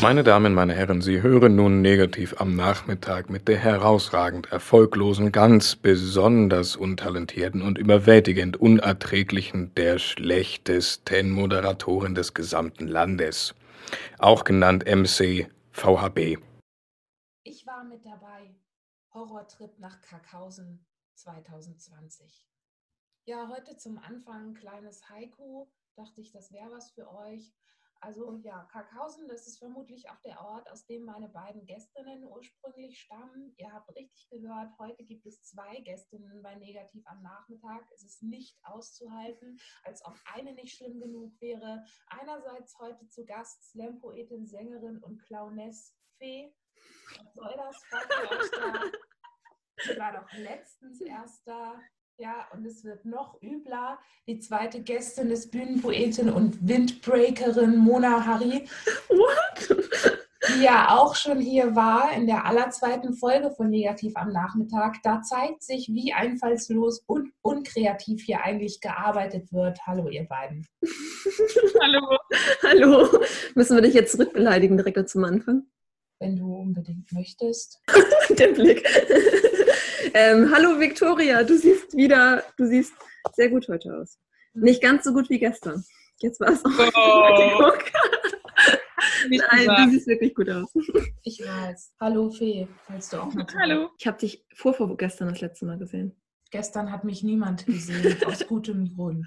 Meine Damen, meine Herren, Sie hören nun negativ am Nachmittag mit der herausragend erfolglosen, ganz besonders untalentierten und überwältigend unerträglichen, der schlechtesten Moderatorin des gesamten Landes, auch genannt MC VHB. Ich war mit dabei. Horrortrip nach Karkhausen 2020. Ja, heute zum Anfang ein kleines Haiku. Dachte ich, das wäre was für euch. Also ja, Karkhausen, das ist vermutlich auch der Ort, aus dem meine beiden Gästinnen ursprünglich stammen. Ihr habt richtig gehört, heute gibt es zwei Gästinnen bei Negativ am Nachmittag. Es ist nicht auszuhalten, als ob eine nicht schlimm genug wäre. Einerseits heute zu Gast Slam-Poetin, Sängerin und Clowness Fee. Was soll das? Freut ihr euch da? Sie war doch letztens erst da. Ja, und es wird noch übler. Die zweite Gästin ist Bühnenpoetin und Windbreakerin Mona Harry. What? Die ja auch schon hier war in der allerzweiten Folge von Negativ am Nachmittag. Da zeigt sich, wie einfallslos und unkreativ hier eigentlich gearbeitet wird. Hallo, ihr beiden. Hallo. Hallo. Müssen wir dich jetzt zurückbeleidigen direkt zum Anfang? Wenn du unbedingt möchtest. Der Blick. Ähm, hallo Victoria, du siehst wieder, du siehst sehr gut heute aus. Nicht ganz so gut wie gestern. Jetzt war es auch. Oh. Nein, du siehst wirklich gut aus. Ich weiß. Hallo Fee, falls du auch mal. Hallo. Ich habe dich vor, vor gestern das letzte Mal gesehen. Gestern hat mich niemand gesehen, aus gutem Grund.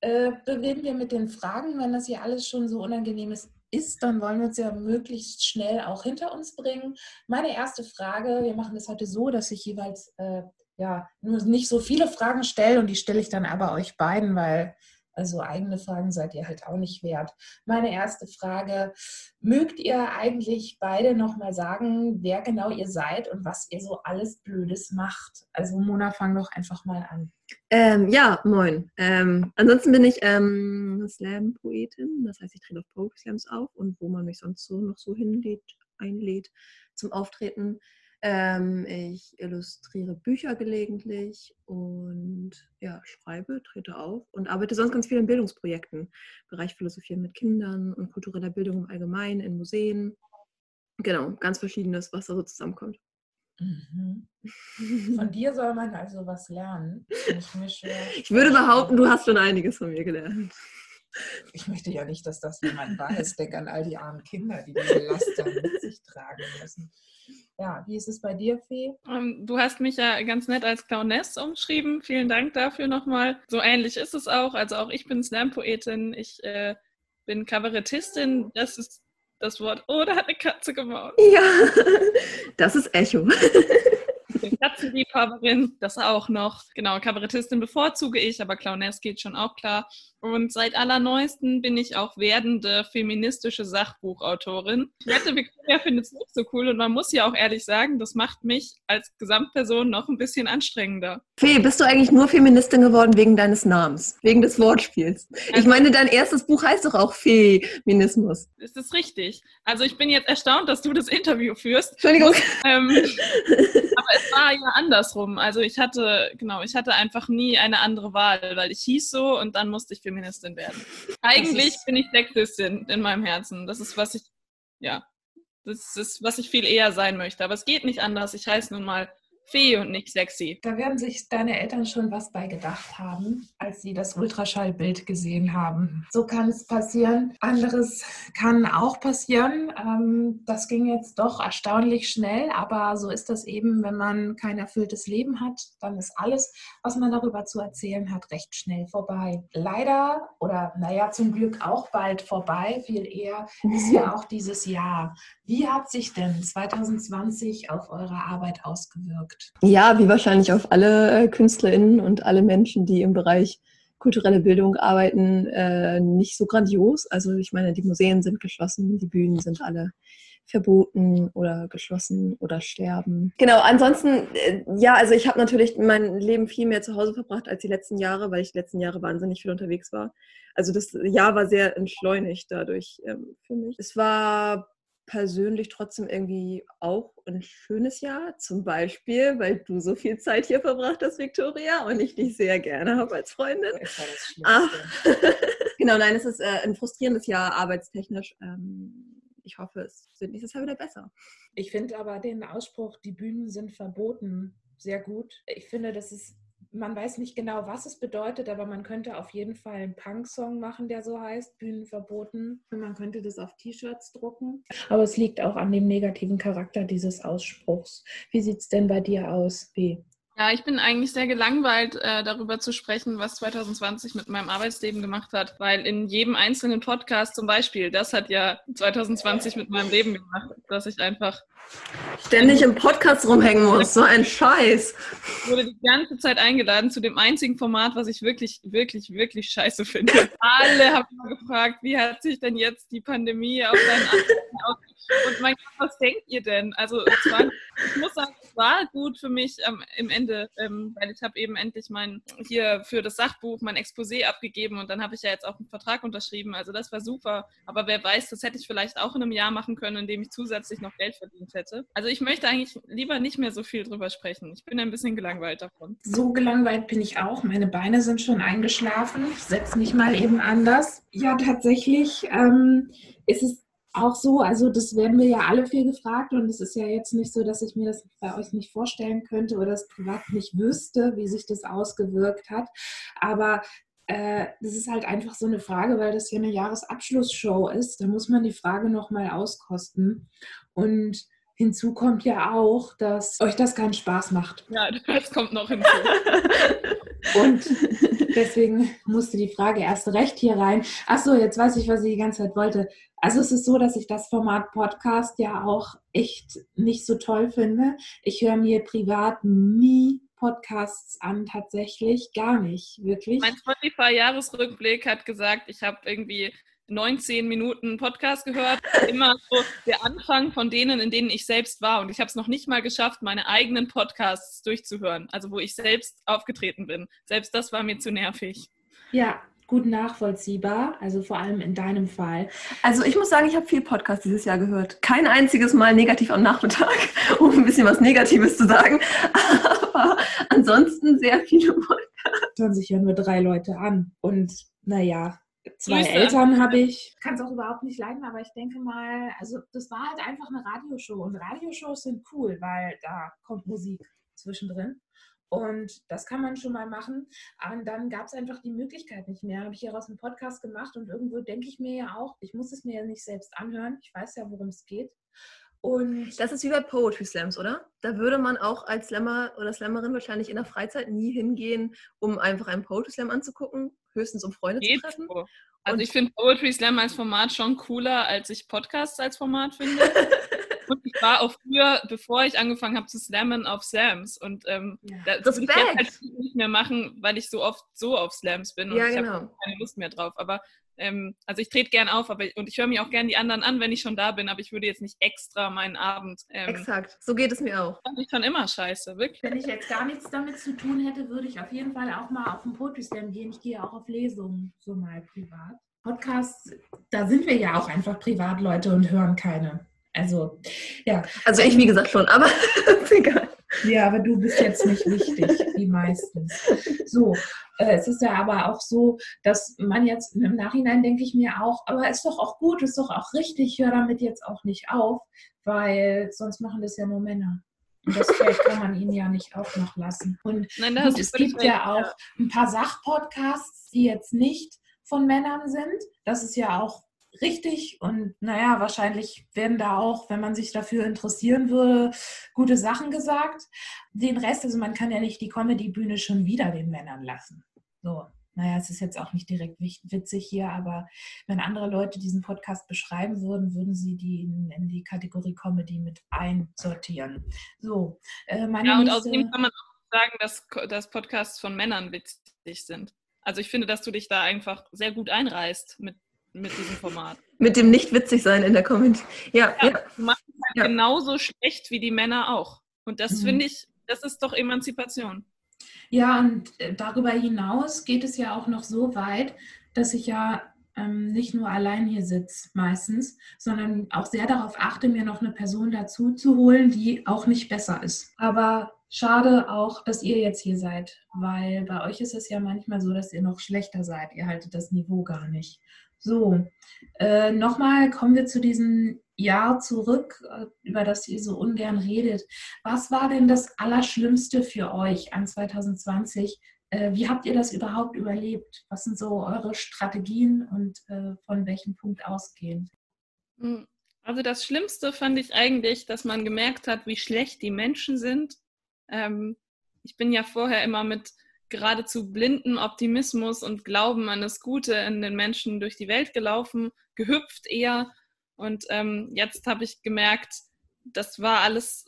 Äh, beginnen wir mit den Fragen, wenn das hier alles schon so unangenehm ist ist, dann wollen wir uns ja möglichst schnell auch hinter uns bringen. Meine erste Frage, wir machen das heute so, dass ich jeweils äh, ja nur nicht so viele Fragen stelle und die stelle ich dann aber euch beiden, weil also eigene Fragen seid ihr halt auch nicht wert. Meine erste Frage, mögt ihr eigentlich beide nochmal sagen, wer genau ihr seid und was ihr so alles Blödes macht? Also Mona, fang doch einfach mal an. Ähm, ja, moin. Ähm, ansonsten bin ich ähm, Slam-Poetin, das heißt, ich trete auf Poetry Slams auf und wo man mich sonst so noch so hinlädt, einlädt zum Auftreten. Ähm, ich illustriere Bücher gelegentlich und ja, schreibe, trete auf und arbeite sonst ganz viel in Bildungsprojekten. Bereich Philosophie mit Kindern und kultureller Bildung im Allgemeinen, in Museen. Genau, ganz verschiedenes, was da so zusammenkommt. Mhm. Von dir soll man also was lernen. Ich, ich würde behaupten, du hast schon einiges von mir gelernt. Ich möchte ja nicht, dass das jemand weiß. Denk an all die armen Kinder, die diese Laster mit sich tragen müssen. Ja, wie ist es bei dir, Fee? Um, ähm, du hast mich ja ganz nett als Clowness umschrieben. Vielen Dank dafür nochmal. So ähnlich ist es auch. Also auch ich bin Slam-Poetin. Ich äh, bin Kabarettistin. Das ist das Wort. Oh, da hat eine Katze gemacht. Ja, das ist Echo. Ich bin Katzenliebhaberin, das auch noch. Genau, Kabarettistin bevorzuge ich, aber Clowness geht schon auch klar. Und seit allerneuesten bin ich auch werdende feministische Sachbuchautorin. Ich wette, Victoria findet es nicht so cool und man muss ja auch ehrlich sagen, das macht mich als Gesamtperson noch ein bisschen anstrengender. Fee, bist du eigentlich nur Feministin geworden wegen deines Namens, wegen des Wortspiels? Ich also meine, dein erstes Buch heißt doch auch Feminismus. Ist das richtig? Also ich bin jetzt erstaunt, dass du das Interview führst. Entschuldigung. Ähm, aber es war ja andersrum. Also ich hatte, genau, ich hatte einfach nie eine andere Wahl, weil ich hieß so und dann musste ich Feministin werden. Eigentlich bin ich Sexistin in meinem Herzen. Das ist, was ich, ja, das ist, was ich viel eher sein möchte. Aber es geht nicht anders. Ich heiße nun mal Fee und nicht sexy. Da werden sich deine Eltern schon was bei gedacht haben, als sie das Ultraschallbild gesehen haben. So kann es passieren. Anderes kann auch passieren. Ähm, das ging jetzt doch erstaunlich schnell, aber so ist das eben, wenn man kein erfülltes Leben hat, dann ist alles, was man darüber zu erzählen hat, recht schnell vorbei. Leider oder naja, zum Glück auch bald vorbei, viel eher, ist ja auch dieses Jahr. Wie hat sich denn 2020 auf eure Arbeit ausgewirkt? Wirkt. Ja, wie wahrscheinlich auf alle äh, KünstlerInnen und alle Menschen, die im Bereich kulturelle Bildung arbeiten, äh, nicht so grandios. Also ich meine, die Museen sind geschlossen, die Bühnen sind alle verboten oder geschlossen oder sterben. Genau, ansonsten, äh, ja, also ich habe natürlich mein Leben viel mehr zu Hause verbracht als die letzten Jahre, weil ich die letzten Jahre wahnsinnig viel unterwegs war. Also das Jahr war sehr entschleunigt dadurch ähm, für mich. Es war persönlich trotzdem irgendwie auch ein schönes Jahr. Zum Beispiel, weil du so viel Zeit hier verbracht hast, Victoria, und ich dich sehr gerne habe als Freundin. Das war das Genau, nein, es ist äh, ein frustrierendes Jahr arbeitstechnisch. Ähm, ich hoffe, es wird nächstes Jahr wieder besser. Ich finde aber den Ausspruch, die Bühnen sind verboten, sehr gut. Ich finde, das ist man weiß nicht genau, was es bedeutet, aber man könnte auf jeden Fall einen Punk-Song machen, der so heißt, Bühnen verboten. Man könnte das auf T-Shirts drucken. Aber es liegt auch an dem negativen Charakter dieses Ausspruchs. Wie sieht es denn bei dir aus, B? Ja, ich bin eigentlich sehr gelangweilt, äh, darüber zu sprechen, was 2020 mit meinem Arbeitsleben gemacht hat, weil in jedem einzelnen Podcast zum Beispiel, das hat ja 2020 mit meinem Leben gemacht, dass ich einfach ständig im Podcast rumhängen muss. So ein Scheiß. Ich wurde die ganze Zeit eingeladen zu dem einzigen Format, was ich wirklich, wirklich, wirklich scheiße finde. Alle haben gefragt, wie hat sich denn jetzt die Pandemie auf deinen ausgewirkt? Und mein Gott, was denkt ihr denn? Also ich muss sagen, war gut für mich ähm, im Ende, ähm, weil ich habe eben endlich mein hier für das Sachbuch mein Exposé abgegeben und dann habe ich ja jetzt auch einen Vertrag unterschrieben. Also das war super. Aber wer weiß, das hätte ich vielleicht auch in einem Jahr machen können, in dem ich zusätzlich noch Geld verdient hätte. Also ich möchte eigentlich lieber nicht mehr so viel drüber sprechen. Ich bin ein bisschen gelangweilt davon. So gelangweilt bin ich auch. Meine Beine sind schon eingeschlafen. Ich setze mich mal eben anders. Ja, tatsächlich ähm, ist es auch so, also das werden wir ja alle viel gefragt und es ist ja jetzt nicht so, dass ich mir das bei euch nicht vorstellen könnte oder das privat nicht wüsste, wie sich das ausgewirkt hat. Aber äh, das ist halt einfach so eine Frage, weil das hier eine Jahresabschlussshow ist. Da muss man die Frage nochmal auskosten. Und hinzu kommt ja auch, dass euch das keinen Spaß macht. Ja, das kommt noch hinzu. und deswegen musste die Frage erst recht hier rein. Achso, jetzt weiß ich, was ich die ganze Zeit wollte. Also es ist so, dass ich das Format Podcast ja auch echt nicht so toll finde. Ich höre mir privat nie Podcasts an, tatsächlich gar nicht, wirklich. Mein Spotify-Jahresrückblick hat gesagt, ich habe irgendwie 19 Minuten Podcast gehört. Immer so der Anfang von denen, in denen ich selbst war. Und ich habe es noch nicht mal geschafft, meine eigenen Podcasts durchzuhören. Also wo ich selbst aufgetreten bin. Selbst das war mir zu nervig. Ja, gut nachvollziehbar, also vor allem in deinem Fall. Also ich muss sagen, ich habe viel Podcast dieses Jahr gehört. Kein einziges Mal negativ am Nachmittag, um ein bisschen was Negatives zu sagen. Aber ansonsten sehr viele Podcasts. Hören sich ja nur drei Leute an. Und naja, zwei Grüße. Eltern habe ich. Kann es auch überhaupt nicht leiden, aber ich denke mal, also das war halt einfach eine Radioshow. Und Radioshows sind cool, weil da kommt Musik zwischendrin. Und das kann man schon mal machen. Und dann gab es einfach die Möglichkeit nicht mehr. Habe ich hieraus einen Podcast gemacht und irgendwo denke ich mir ja auch, ich muss es mir ja nicht selbst anhören. Ich weiß ja, worum es geht. Und das ist wie bei Poetry Slams, oder? Da würde man auch als Slammer oder Slammerin wahrscheinlich in der Freizeit nie hingehen, um einfach einen Poetry Slam anzugucken, höchstens um Freunde geht zu treffen. So. Also ich finde Poetry Slam als Format schon cooler, als ich Podcasts als Format finde. Und ich war auch früher, bevor ich angefangen habe zu slammen, auf Slams. Und ähm, ja. das, das würde ich jetzt halt nicht mehr machen, weil ich so oft so auf Slams bin und ja, ich genau. habe keine Lust mehr drauf. Aber ähm, also ich trete gern auf aber, und ich höre mir auch gern die anderen an, wenn ich schon da bin, aber ich würde jetzt nicht extra meinen Abend. Ähm, Exakt, so geht es mir auch. Fand ich schon immer scheiße, wirklich. Wenn ich jetzt gar nichts damit zu tun hätte, würde ich auf jeden Fall auch mal auf den Poetry Slam gehen. Ich gehe auch auf Lesungen, so mal privat. Podcasts, da sind wir ja auch einfach Privatleute und hören keine. Also, ja. Also ich, wie gesagt, schon, aber egal. Ja, aber du bist jetzt nicht wichtig, wie meistens. So, äh, es ist ja aber auch so, dass man jetzt im Nachhinein denke ich mir auch, aber ist doch auch gut, ist doch auch richtig, hör damit jetzt auch nicht auf, weil sonst machen das ja nur Männer. Und das Feld kann man ihnen ja nicht auch noch lassen. Und Nein, gut, es gibt ja auch ein paar Sachpodcasts, die jetzt nicht von Männern sind. Das ist ja auch richtig und naja, wahrscheinlich werden da auch, wenn man sich dafür interessieren würde, gute Sachen gesagt. Den Rest, also man kann ja nicht die Comedy-Bühne schon wieder den Männern lassen. So, naja, es ist jetzt auch nicht direkt witzig hier, aber wenn andere Leute diesen Podcast beschreiben würden, würden sie die in, in die Kategorie Comedy mit einsortieren. So, äh, meine Ja, und nächste... außerdem kann man auch sagen, dass, dass Podcasts von Männern witzig sind. Also ich finde, dass du dich da einfach sehr gut einreißt mit mit diesem Format. Mit dem nicht witzig sein in der Comedy. Ja, ja, ja. Du machst es halt ja. genauso schlecht wie die Männer auch. Und das mhm. finde ich, das ist doch Emanzipation. Ja, und äh, darüber hinaus geht es ja auch noch so weit, dass ich ja ähm, nicht nur allein hier sitze meistens, sondern auch sehr darauf achte, mir noch eine Person dazu zu holen, die auch nicht besser ist. Aber Schade auch, dass ihr jetzt hier seid, weil bei euch ist es ja manchmal so, dass ihr noch schlechter seid. Ihr haltet das Niveau gar nicht. So, äh, nochmal kommen wir zu diesem Jahr zurück, äh, über das ihr so ungern redet. Was war denn das Allerschlimmste für euch an 2020? Äh, wie habt ihr das überhaupt überlebt? Was sind so eure Strategien und äh, von welchem Punkt ausgehend? Hm, also das Schlimmste fand ich eigentlich, dass man gemerkt hat, wie schlecht die Menschen sind ähm, ich bin ja vorher immer mit geradezu blinden Optimismus und Glauben an das Gute in den Menschen durch die Welt gelaufen, gehüpft eher. Und ähm, jetzt habe ich gemerkt, das war alles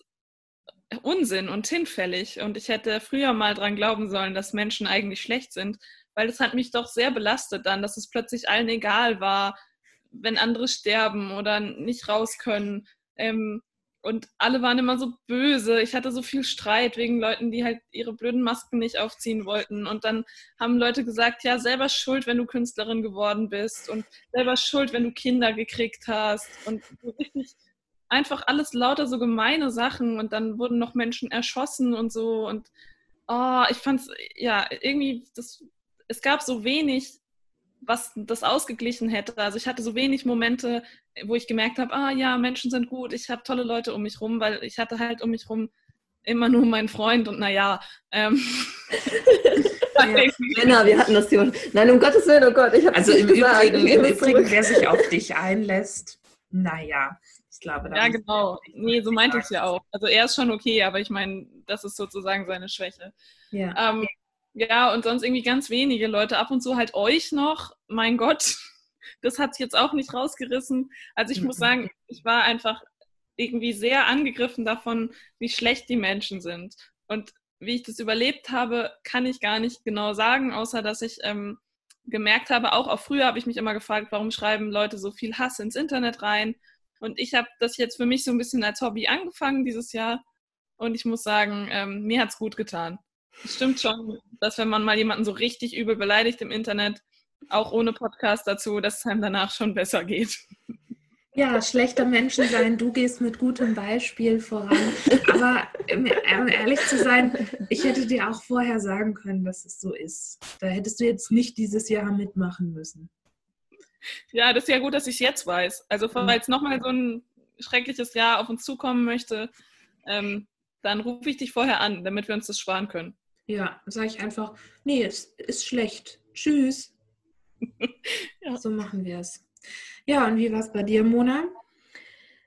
Unsinn und hinfällig. Und ich hätte früher mal dran glauben sollen, dass Menschen eigentlich schlecht sind, weil das hat mich doch sehr belastet dann, dass es plötzlich allen egal war, wenn andere sterben oder nicht raus können. Ähm, und alle waren immer so böse. Ich hatte so viel Streit wegen Leuten, die halt ihre blöden Masken nicht aufziehen wollten. Und dann haben Leute gesagt, ja, selber schuld, wenn du Künstlerin geworden bist und selber schuld, wenn du Kinder gekriegt hast. Und so einfach alles lauter so gemeine Sachen. Und dann wurden noch Menschen erschossen und so. Und oh, ich fand's, ja, irgendwie, das, es gab so wenig was das ausgeglichen hätte. Also ich hatte so wenig Momente, wo ich gemerkt habe, ah ja, Menschen sind gut, ich habe tolle Leute um mich rum, weil ich hatte halt um mich rum immer nur meinen Freund und naja. Ähm, ja, Männer, wir hatten das Thema. Nein, um Gottes Willen, oh Gott, ich habe Also im gesagt, Übrigen, im Übrigen, wer sich auf dich einlässt, naja. Ich glaube, ja, genau. Nee, so meinte ich es ja auch. Also er ist schon okay, aber ich meine, das ist sozusagen seine Schwäche. Ja. Ähm, ja, und sonst irgendwie ganz wenige Leute. Ab und zu halt euch noch. Mein Gott, das hat sich jetzt auch nicht rausgerissen. Also ich muss mhm. sagen, ich war einfach irgendwie sehr angegriffen davon, wie schlecht die Menschen sind. Und wie ich das überlebt habe, kann ich gar nicht genau sagen, außer dass ich ähm, gemerkt habe, auch, auch früher habe ich mich immer gefragt, warum schreiben Leute so viel Hass ins Internet rein. Und ich habe das jetzt für mich so ein bisschen als Hobby angefangen dieses Jahr. Und ich muss sagen, ähm, mir hat es gut getan. Es stimmt schon, dass wenn man mal jemanden so richtig übel beleidigt im Internet, auch ohne Podcast dazu, dass es einem danach schon besser geht. Ja, schlechter Menschen sein, du gehst mit gutem Beispiel voran. Aber um ehrlich zu sein, ich hätte dir auch vorher sagen können, dass es so ist. Da hättest du jetzt nicht dieses Jahr mitmachen müssen. Ja, das ist ja gut, dass ich es jetzt weiß. Also falls nochmal so ein schreckliches Jahr auf uns zukommen möchte, ähm, dann rufe ich dich vorher an, damit wir uns das sparen können. Ja, sage ich einfach, nee, es ist schlecht. Tschüss. ja. So machen wir es. Ja, und wie war es bei dir, Mona?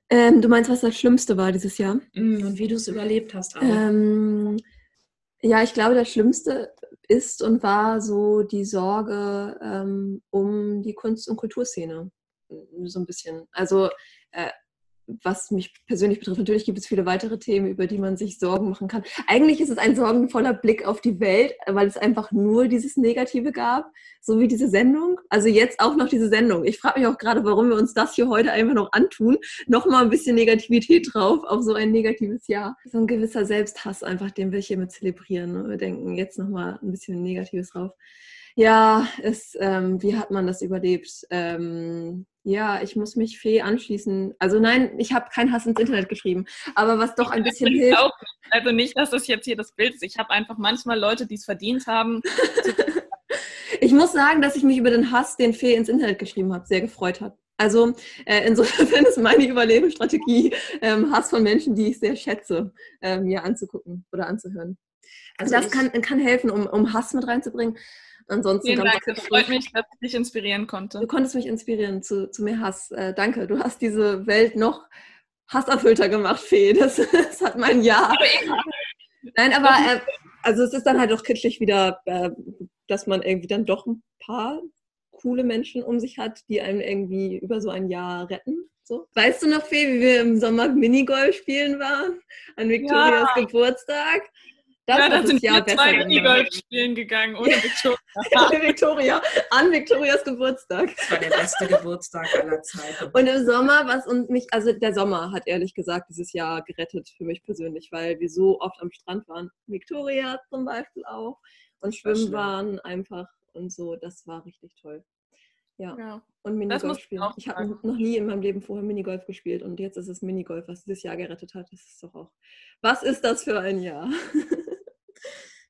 Ähm, du meinst, was das Schlimmste war dieses Jahr? Mm, und wie du es überlebt hast. Ähm, ja, ich glaube, das Schlimmste ist und war so die Sorge ähm, um die Kunst- und Kulturszene. So ein bisschen. Also äh, was mich persönlich betrifft, natürlich gibt es viele weitere Themen, über die man sich Sorgen machen kann. Eigentlich ist es ein sorgenvoller Blick auf die Welt, weil es einfach nur dieses Negative gab, so wie diese Sendung. Also jetzt auch noch diese Sendung. Ich frage mich auch gerade, warum wir uns das hier heute einfach noch antun. Nochmal ein bisschen Negativität drauf auf so ein negatives Jahr. So ein gewisser Selbsthass einfach, den wir hier mit zelebrieren. Ne? Wir denken jetzt nochmal ein bisschen Negatives drauf. Ja, es, ähm, wie hat man das überlebt? Ähm, ja, ich muss mich Fee anschließen. Also nein, ich habe keinen Hass ins Internet geschrieben. Aber was doch ein bisschen hilft. Auch, also nicht, dass das jetzt hier das Bild ist. Ich habe einfach manchmal Leute, die es verdient haben. ich muss sagen, dass ich mich über den Hass, den Fee ins Internet geschrieben hat, sehr gefreut hat. Also äh, insofern ist meine Überlebensstrategie, ähm, Hass von Menschen, die ich sehr schätze, äh, mir anzugucken oder anzuhören. Also das kann, kann helfen, um, um Hass mit reinzubringen. Ansonsten Vielen Dank, es freut mich, dass ich dich inspirieren konnte. Du konntest mich inspirieren zu, zu mehr Hass. Äh, danke, du hast diese Welt noch hasserfüllter gemacht, Fee. Das, das hat mein Jahr. Nein, aber äh, also es ist dann halt auch kitschig wieder, äh, dass man irgendwie dann doch ein paar coole Menschen um sich hat, die einen irgendwie über so ein Jahr retten. So. Weißt du noch, Fee, wie wir im Sommer Minigolf spielen waren? An Victorias ja. Geburtstag? Das ja, da sind wir zwei Minigolf spielen gegangen, ohne Victoria. ohne Victoria, an Victorias Geburtstag. Das war der beste Geburtstag aller Zeiten. Und im Sommer, was und mich, also der Sommer hat ehrlich gesagt dieses Jahr gerettet für mich persönlich, weil wir so oft am Strand waren. Victoria zum Beispiel auch. Und schwimmen waren einfach und so. Das war richtig toll. Ja. Ja. Und Minigolf ich spielen. auch Ich habe noch nie in meinem Leben vorher Minigolf gespielt und jetzt ist es Minigolf, was dieses Jahr gerettet hat. Das ist doch auch. Was ist das für ein Jahr?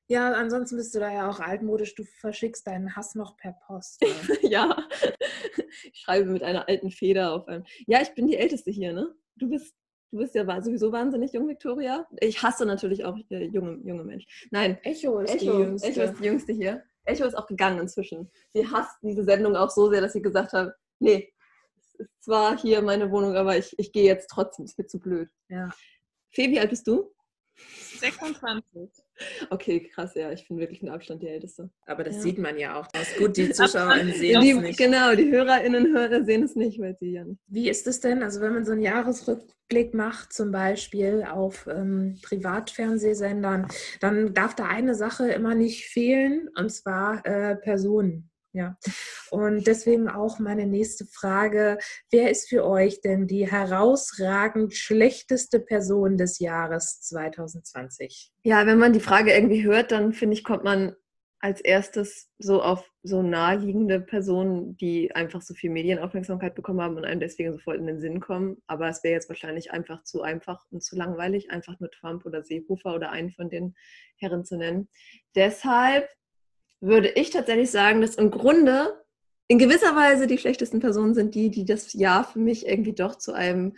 Ja, ansonsten bist du da ja auch altmodisch. Du verschickst deinen Hass noch per Post. ja. Ich schreibe mit einer alten Feder auf einem. Ja, ich bin die Älteste hier, ne? Du bist, du bist ja sowieso wahnsinnig jung, Victoria. Ich hasse natürlich auch äh, junge, junge Menschen. Nein, Echo ist die Echo, Jüngste. Echo ist die Jüngste hier. Echo ist auch gegangen inzwischen. Sie hasst diese Sendung auch so sehr, dass sie gesagt hat, nee, es ist zwar hier meine Wohnung, aber ich, ich gehe jetzt trotzdem, es wird zu blöd. Ja. Fee, wie alt bist du? 26. Okay, krass, ja, ich bin wirklich mit Abstand die Älteste. Aber das Ja. sieht man ja auch. Das gut, die ZuschauerInnen sehen Die, es nicht. genau, die HörerInnen sehen es nicht, weil sie ja nicht. Wie ist es denn, also wenn man so einen Jahresrückblick macht, zum Beispiel auf ähm, Privatfernsehsendern, dann darf da eine Sache immer nicht fehlen, und zwar äh, Personen. Ja. Und deswegen auch meine nächste Frage: Wer ist für euch denn die herausragend schlechteste Person des Jahres 2020? Ja, wenn man die Frage irgendwie hört, dann finde ich, kommt man als erstes so auf so naheliegende Personen, die einfach so viel Medienaufmerksamkeit bekommen haben und einem deswegen sofort in den Sinn kommen. Aber es wäre jetzt wahrscheinlich einfach zu einfach und zu langweilig, einfach nur Trump oder Seehofer oder einen von den Herren zu nennen. Deshalb würde ich tatsächlich sagen, dass im Grunde in gewisser Weise die schlechtesten Personen sind die, die das Jahr für mich irgendwie doch zu einem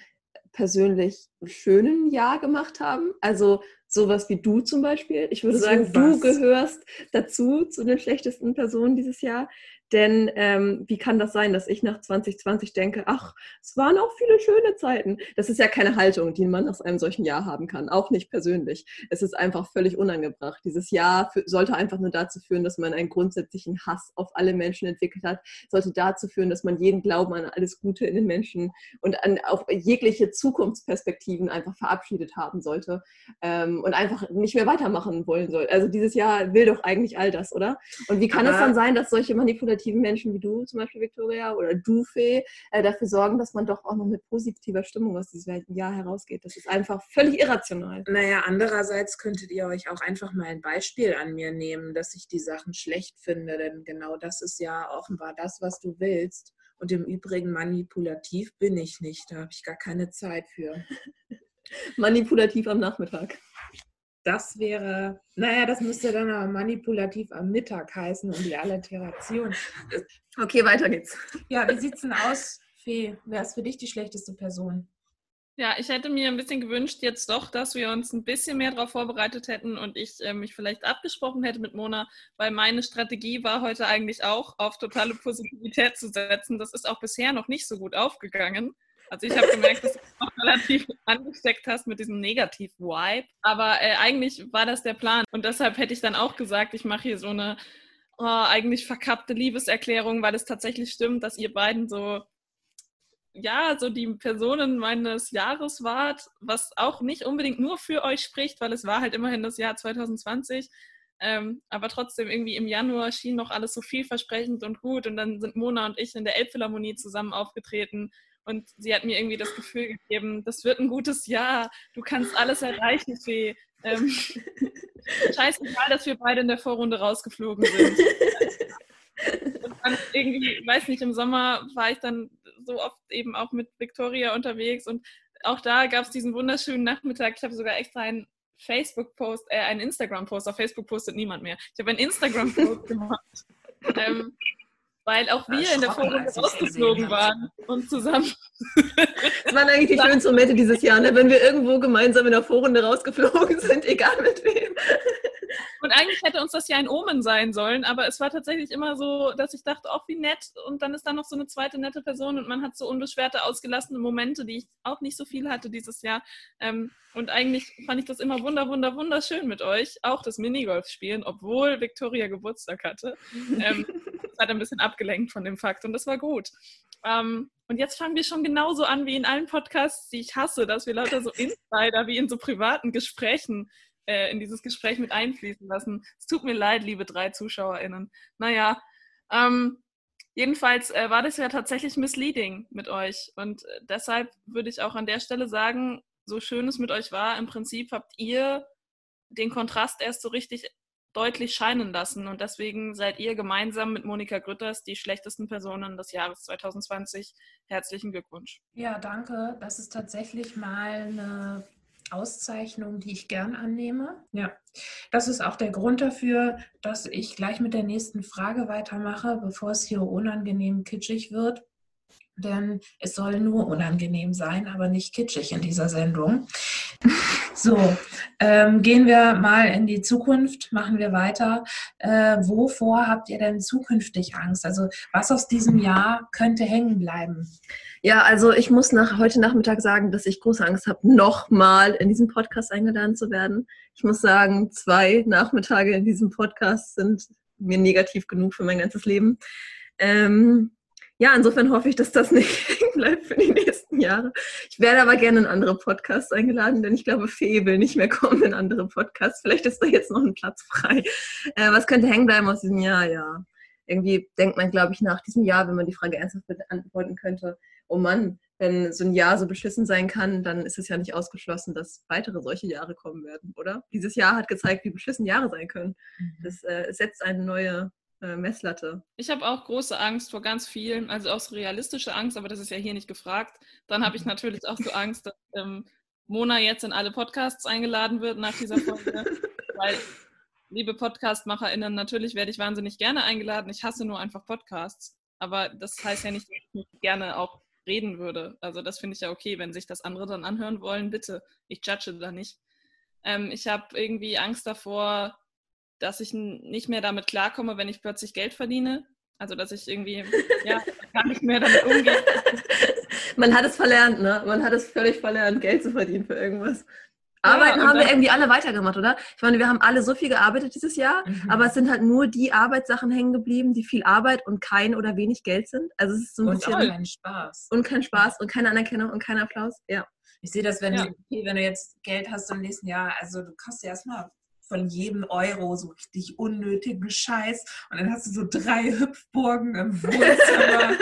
persönlich schönen Jahr gemacht haben. Also sowas wie du zum Beispiel. Ich würde sagen, du Sowas. gehörst dazu, zu den schlechtesten Personen dieses Jahr. Denn ähm, wie kann das sein, dass ich nach 2020 denke, ach, es waren auch viele schöne Zeiten. Das ist ja keine Haltung, die man aus einem solchen Jahr haben kann, auch nicht persönlich. Es ist einfach völlig unangebracht. Dieses Jahr sollte einfach nur dazu führen, dass man einen grundsätzlichen Hass auf alle Menschen entwickelt hat, sollte dazu führen, dass man jeden Glauben an alles Gute in den Menschen und an auch jegliche Zukunftsperspektiven einfach verabschiedet haben sollte ähm, und einfach nicht mehr weitermachen wollen soll. Also dieses Jahr will doch eigentlich all das, oder? Und wie kann es dann sein, dass solche manipulativen Menschen wie du, zum Beispiel Victoria oder du, Fee, äh, dafür sorgen, dass man doch auch noch mit positiver Stimmung aus diesem Jahr herausgeht? Das ist einfach völlig irrational. Naja, andererseits könntet ihr euch auch einfach mal ein Beispiel an mir nehmen, dass ich die Sachen schlecht finde, denn genau das ist ja offenbar das, was du willst. Und im Übrigen manipulativ bin ich nicht, da habe ich gar keine Zeit für. Manipulativ am Nachmittag. Das wäre, naja, das müsste dann aber manipulativ am Mittag heißen und die Alliteration. Okay, weiter geht's. Ja, wie sieht's denn aus, Fee? Wer ist für dich die schlechteste Person? Ja, ich hätte mir ein bisschen gewünscht jetzt doch, dass wir uns ein bisschen mehr darauf vorbereitet hätten und ich äh, mich vielleicht abgesprochen hätte mit Mona, weil meine Strategie war heute eigentlich auch auf totale Positivität zu setzen. Das ist auch bisher noch nicht so gut aufgegangen. Also ich habe gemerkt, dass du noch relativ angesteckt hast mit diesem Negativ-Vibe. Aber äh, eigentlich war das der Plan. Und deshalb hätte ich dann auch gesagt, ich mache hier so eine oh, eigentlich verkappte Liebeserklärung, weil es tatsächlich stimmt, dass ihr beiden so ja, so die Personen meines Jahres wart, was auch nicht unbedingt nur für euch spricht, weil es war halt immerhin das Jahr 2020. Ähm, aber trotzdem irgendwie im Januar schien noch alles so vielversprechend und gut. Und dann sind Mona und ich in der Elbphilharmonie zusammen aufgetreten. Und sie hat mir irgendwie das Gefühl gegeben, das wird ein gutes Jahr. Du kannst alles erreichen, Fee. Ähm, scheißegal, dass wir beide in der Vorrunde rausgeflogen sind. Und dann irgendwie, weiß nicht, im Sommer war ich dann so oft eben auch mit Victoria unterwegs und auch da gab es diesen wunderschönen Nachmittag. Ich habe sogar extra einen Facebook-Post, äh, einen Instagram-Post. Auf Facebook postet niemand mehr. Ich habe einen Instagram-Post gemacht. Ähm, weil auch wir in der Vorrunde rausgeflogen waren und zusammen. Das waren eigentlich die schönsten Momente dieses Jahr, ne? wenn wir irgendwo gemeinsam in der Vorrunde rausgeflogen sind, egal mit wem. Und eigentlich hätte uns das ja ein Omen sein sollen, aber es war tatsächlich immer so, dass ich dachte, ach, wie nett. Und dann ist da noch so eine zweite nette Person und man hat so unbeschwerte, ausgelassene Momente, die ich auch nicht so viel hatte dieses Jahr. Ähm, und eigentlich fand ich das immer wunder, wunder, wunderschön mit euch, auch das Minigolf spielen, obwohl Victoria Geburtstag hatte. Hat ein bisschen abgelenkt von dem Fakt und das war gut. Ähm, und jetzt fangen wir schon genauso an wie in allen Podcasts, die ich hasse, dass wir lauter so Insider wie in so privaten Gesprächen äh, in dieses Gespräch mit einfließen lassen. Es tut mir leid, liebe drei ZuschauerInnen. Naja, ähm, jedenfalls äh, war das ja tatsächlich misleading mit euch. Und äh, deshalb würde ich auch an der Stelle sagen, so schön es mit euch war, im Prinzip habt ihr den Kontrast erst so richtig deutlich scheinen lassen. Und deswegen seid ihr gemeinsam mit Monika Grütters die schlechtesten Personen des Jahres 2020. Herzlichen Glückwunsch. Ja, danke. Das ist tatsächlich mal eine Auszeichnung, die ich gern annehme. Ja, das ist auch der Grund dafür, dass ich gleich mit der nächsten Frage weitermache, bevor es hier unangenehm kitschig wird. Denn es soll nur unangenehm sein, aber nicht kitschig in dieser Sendung. So, ähm, gehen wir mal in die Zukunft, machen wir weiter. Äh, wovor habt ihr denn zukünftig Angst? Also was aus diesem Jahr könnte hängen bleiben? Ja, also ich muss nach heute Nachmittag sagen, dass ich große Angst habe, nochmal in diesen Podcast eingeladen zu werden. Ich muss sagen, zwei Nachmittage in diesem Podcast sind mir negativ genug für mein ganzes Leben. Ähm, ja, insofern hoffe ich, dass das nicht hängen bleibt für die nächsten Jahre. Ich werde aber gerne in andere Podcasts eingeladen, denn ich glaube, Fee will nicht mehr kommen in andere Podcasts. Vielleicht ist da jetzt noch ein Platz frei. Äh, was könnte hängen bleiben aus diesem Jahr? Ja, irgendwie denkt man, glaube ich, nach diesem Jahr, wenn man die Frage ernsthaft beantworten könnte, oh Mann, wenn so ein Jahr so beschissen sein kann, dann ist es ja nicht ausgeschlossen, dass weitere solche Jahre kommen werden, oder? Dieses Jahr hat gezeigt, wie beschissen Jahre sein können. Mhm. Das äh, setzt eine neue äh, Messlatte. Ich habe auch große Angst vor ganz vielen, also auch so realistische Angst, aber das ist ja hier nicht gefragt. Dann habe ich mhm. natürlich auch so Angst, dass ähm, Mona jetzt in alle Podcasts eingeladen wird nach dieser Folge, weil liebe Podcastmacherinnen, natürlich werde ich wahnsinnig gerne eingeladen. Ich hasse nur einfach Podcasts. Aber das heißt ja nicht, dass ich nicht gerne auch reden würde. Also das finde ich ja okay, wenn sich das andere dann anhören wollen, bitte. Ich judge da nicht. Ähm, ich habe irgendwie Angst davor, dass ich nicht mehr damit klarkomme, wenn ich plötzlich Geld verdiene. Also dass ich irgendwie ja, gar nicht mehr damit umgehe. Man hat es verlernt, ne? Man hat es völlig verlernt, Geld zu verdienen für irgendwas. Arbeiten ja, haben wir irgendwie alle weitergemacht, oder? Ich meine, wir haben alle so viel gearbeitet dieses Jahr, mhm. aber es sind halt nur die Arbeitssachen hängen geblieben, die viel Arbeit und kein oder wenig Geld sind. Also es ist so ein und bisschen. Und kein Spaß. Und kein Spaß und keine Anerkennung und kein Applaus. Ja. Ich sehe das, wenn, ja. du, wenn du jetzt Geld hast im nächsten Jahr, also du kostet erstmal von jedem Euro so richtig unnötigen Scheiß. Und dann hast du so drei Hüpfburgen im Wohnzimmer.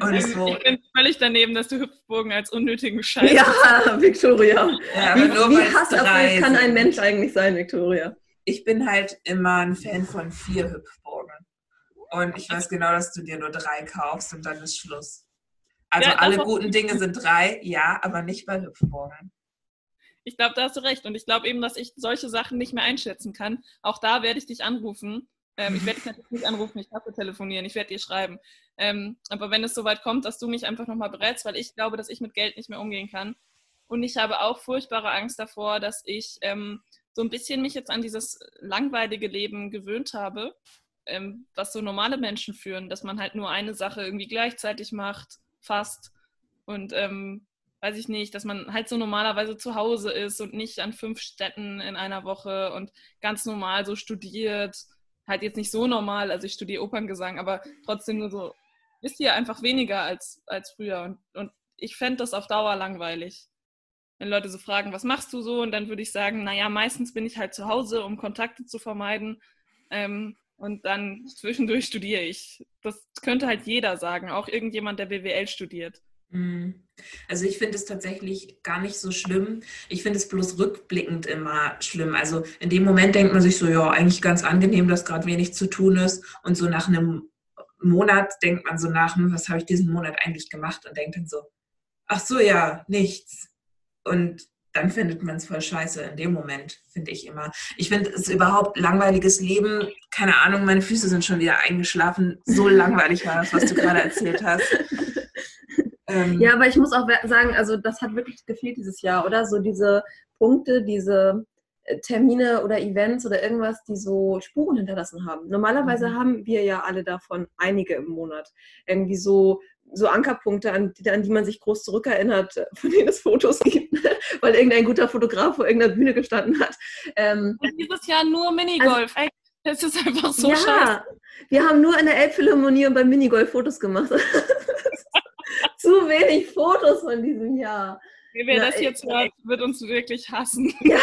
und so. Ich bin völlig daneben, dass du Hüpfburgen als unnötigen Scheiß Ja, Victoria. Ja, wie wie hasserfüllt kann ein Mensch eigentlich sein, Victoria? Ich bin halt immer ein Fan von vier Hüpfburgen. Und ich weiß genau, dass du dir nur drei kaufst und dann ist Schluss. Also ja, alle guten Dinge sind drei, ja, aber nicht bei Hüpfburgen. Ich glaube, da hast du recht. Und ich glaube eben, dass ich solche Sachen nicht mehr einschätzen kann. Auch da werde ich dich anrufen. Ähm, ich werde dich natürlich nicht anrufen, ich hasse telefonieren, ich werde dir schreiben. Ähm, aber wenn es soweit kommt, dass du mich einfach nochmal berätst, weil ich glaube, dass ich mit Geld nicht mehr umgehen kann. Und ich habe auch furchtbare Angst davor, dass ich ähm, so ein bisschen mich jetzt an dieses langweilige Leben gewöhnt habe, ähm, was so normale Menschen führen, dass man halt nur eine Sache irgendwie gleichzeitig macht, fast. Und ähm, weiß ich nicht, dass man halt so normalerweise zu Hause ist und nicht an fünf Städten in einer Woche und ganz normal so studiert. Halt jetzt nicht so normal, also ich studiere Operngesang, aber trotzdem nur so, wisst ihr, einfach weniger als, als früher. Und, und ich fände das auf Dauer langweilig. Wenn Leute so fragen, was machst du so? Und dann würde ich sagen, naja, meistens bin ich halt zu Hause, um Kontakte zu vermeiden. Ähm, und dann zwischendurch studiere ich. Das könnte halt jeder sagen, auch irgendjemand, der BWL studiert. Mhm. Also ich finde es tatsächlich gar nicht so schlimm. Ich finde es bloß rückblickend immer schlimm. Also in dem Moment denkt man sich so, ja, eigentlich ganz angenehm, dass gerade wenig zu tun ist. Und so nach einem Monat denkt man so nach, hm, was habe ich diesen Monat eigentlich gemacht? Und denkt dann so, ach so, ja, nichts. Und dann findet man es voll scheiße in dem Moment, finde ich immer. Ich finde es überhaupt langweiliges Leben. Keine Ahnung, meine Füße sind schon wieder eingeschlafen. So langweilig war das, was du gerade erzählt hast. Ähm, ja, aber ich muss auch sagen, also das hat wirklich gefehlt dieses Jahr, oder? So diese Punkte, diese äh, Termine oder Events oder irgendwas, die so Spuren hinterlassen haben. Normalerweise mhm. haben wir ja alle davon einige im Monat. Irgendwie so, so Ankerpunkte, an, an die man sich groß zurückerinnert, von denen es Fotos gibt, weil irgendein guter Fotograf vor irgendeiner Bühne gestanden hat. Ähm, dieses Jahr nur Minigolf. Also, es ist einfach so ja, scheiße. Wir haben nur in der Elbphilharmonie und beim Minigolf Fotos gemacht. wenig Fotos von diesem Jahr. Wer Na, das jetzt hört, wird uns wirklich hassen. Ja.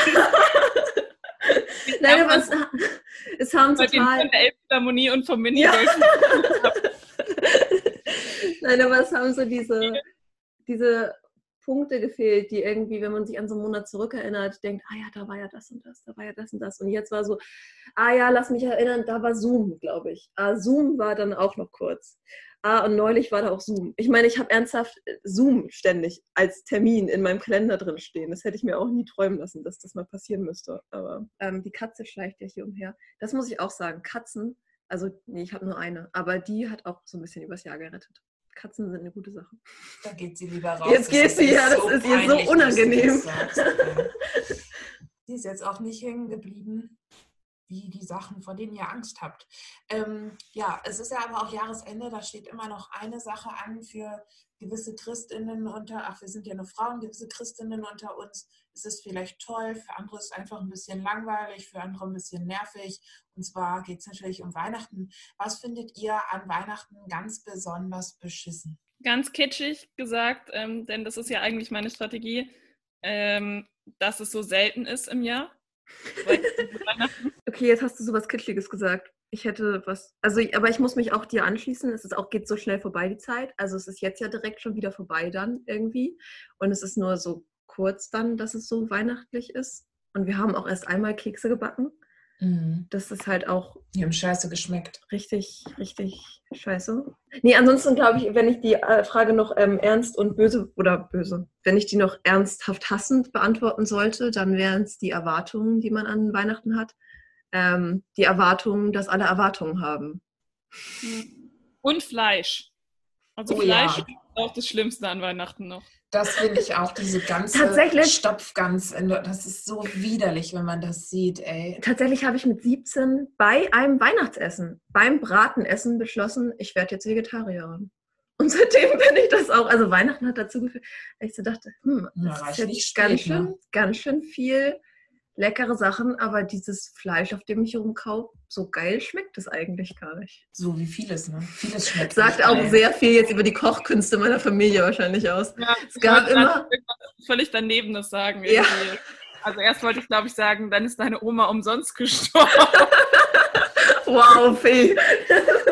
Nein, aber es, es haben total... Von der Elbphilharmonie und vom Minigolf. Ja. Nein, aber es haben so diese, diese Punkte gefehlt, die irgendwie, wenn man sich an so einen Monat zurückerinnert, denkt, ah ja, da war ja das und das, da war ja das und das. Und jetzt war so, ah ja, lass mich erinnern, da war Zoom, glaube ich. Ah, Zoom war dann auch noch kurz. Ah, und neulich war da auch Zoom. Ich meine, ich habe ernsthaft äh, Zoom ständig als Termin in meinem Kalender drin stehen. Das hätte ich mir auch nie träumen lassen, dass das mal passieren müsste. Aber ähm, die Katze schleicht ja hier umher. Das muss ich auch sagen. Katzen, also nee, ich habe nur eine, aber die hat auch so ein bisschen übers Jahr gerettet. Katzen sind eine gute Sache. Da geht sie lieber raus. Jetzt geht sie, ja, das ist ihr so unangenehm. Sie ist jetzt auch nicht hängen geblieben wie die Sachen, vor denen ihr Angst habt. Ähm, ja, es ist ja aber auch Jahresende, da steht immer noch eine Sache an für gewisse Christinnen unter, ach, wir sind ja nur Frauen, gewisse Christinnen unter uns. Es ist vielleicht toll, für andere ist es einfach ein bisschen langweilig, für andere ein bisschen nervig. Und zwar geht es natürlich um Weihnachten. Was findet ihr an Weihnachten ganz besonders beschissen? Ganz kitschig gesagt, ähm, denn das ist ja eigentlich meine Strategie, ähm, dass es so selten ist im Jahr. okay, jetzt hast du sowas Kitschliges gesagt. Ich hätte was, also, aber ich muss mich auch dir anschließen. Es ist auch, geht so schnell vorbei, die Zeit. Also, es ist jetzt ja direkt schon wieder vorbei dann irgendwie. Und es ist nur so kurz dann, dass es so weihnachtlich ist. Und wir haben auch erst einmal Kekse gebacken. Mhm. Das ist halt auch. Die haben scheiße geschmeckt. Richtig, richtig scheiße. Nee, ansonsten glaube ich, wenn ich die äh, Frage noch ähm, ernst und böse oder böse, wenn ich die noch ernsthaft hassend beantworten sollte, dann wären es die Erwartungen, die man an Weihnachten hat. Ähm, die Erwartungen, dass alle Erwartungen haben. Und Fleisch. Also oh, Fleisch ja. ist auch das Schlimmste an Weihnachten noch. Das finde ich auch, diese ganze Tatsächlich, Stopfgans. Das ist so widerlich, wenn man das sieht, ey. Tatsächlich habe ich mit 17 bei einem Weihnachtsessen, beim Bratenessen beschlossen, ich werde jetzt Vegetarierin. Und seitdem bin ich das auch. Also Weihnachten hat dazu geführt, dass ich so dachte, hm, das ja, ist jetzt ganz, schön, ne? ganz schön viel leckere Sachen, aber dieses Fleisch, auf dem ich rumkaufe, so geil schmeckt es eigentlich gar nicht. So wie vieles, ne? Vieles schmeckt. Sagt auch geil. sehr viel jetzt über die Kochkünste meiner Familie wahrscheinlich aus. Ja, es gab immer völlig daneben das sagen. Ja. Also erst wollte ich, glaube ich, sagen, dann ist deine Oma umsonst gestorben. wow, Fee.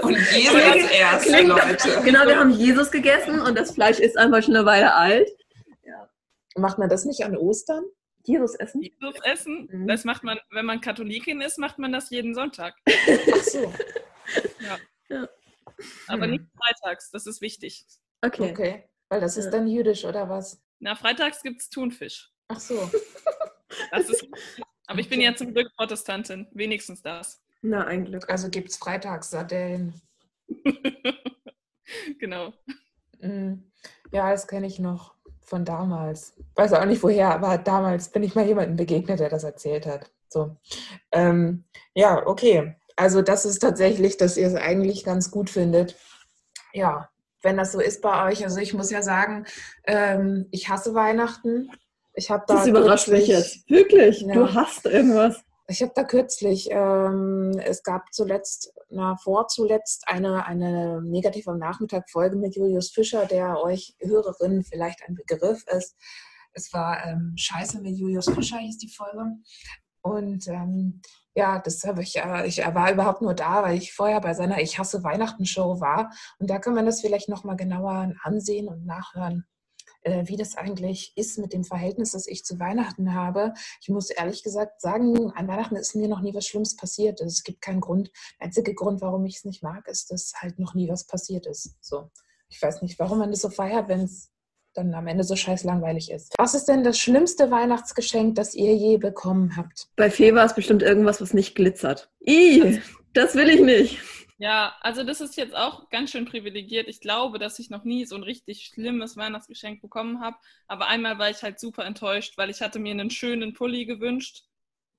Und Jesus als erste, klingt, Leute. Genau, wir haben Jesus gegessen und das Fleisch ist einfach schon eine Weile alt. Ja. Macht man das nicht an Ostern? Jesus essen? Jesus essen, mhm. das macht man, wenn man Katholikin ist, macht man das jeden Sonntag. Ach so. ja. ja. Aber hm. nicht freitags, das ist wichtig. Okay. Okay, weil das ist ja. dann jüdisch oder was? Na, freitags gibt es Thunfisch. Ach so. Das ist, aber ich bin ja zum Glück Protestantin, wenigstens das. Na, ein Glück. Also gibt es freitags Sardellen. genau. Mhm. Ja, das kenne ich noch von damals. Weiß auch nicht woher, aber damals bin ich mal jemandem begegnet, der das erzählt hat. So. Ähm, ja, okay. Also das ist tatsächlich, dass ihr es eigentlich ganz gut findet. Ja, wenn das so ist bei euch. Also ich muss ja sagen, ähm, ich hasse Weihnachten. Ich habe da. Das überrascht mich jetzt. Wirklich? Ja. Du hast irgendwas. Ich habe da kürzlich, ähm, es gab zuletzt, na, vorzuletzt eine, eine negativ am Nachmittag Folge mit Julius Fischer, der euch Hörerinnen vielleicht ein Begriff ist. Es war ähm, Scheiße mit Julius Fischer, hieß die Folge. Und ähm, ja, das habe ich, äh, ich war überhaupt nur da, weil ich vorher bei seiner Ich hasse Weihnachten Show war. Und da kann man das vielleicht nochmal genauer ansehen und nachhören äh, wie das eigentlich ist mit dem Verhältnis, das ich zu Weihnachten habe. Ich muss ehrlich gesagt sagen, an Weihnachten ist mir noch nie was Schlimmes passiert. Also es gibt keinen Grund. Der einzige Grund, warum ich es nicht mag, ist, dass halt noch nie was passiert ist. So. Ich weiß nicht, warum man das so feiert, wenn es dann am Ende so scheiß langweilig ist. Was ist denn das schlimmste Weihnachtsgeschenk, das ihr je bekommen habt? Bei Fee war es bestimmt irgendwas, was nicht glitzert. Ih, das will ich nicht. Ja, also das ist jetzt auch ganz schön privilegiert. Ich glaube, dass ich noch nie so ein richtig schlimmes Weihnachtsgeschenk bekommen habe. Aber einmal war ich halt super enttäuscht, weil ich hatte mir einen schönen Pulli gewünscht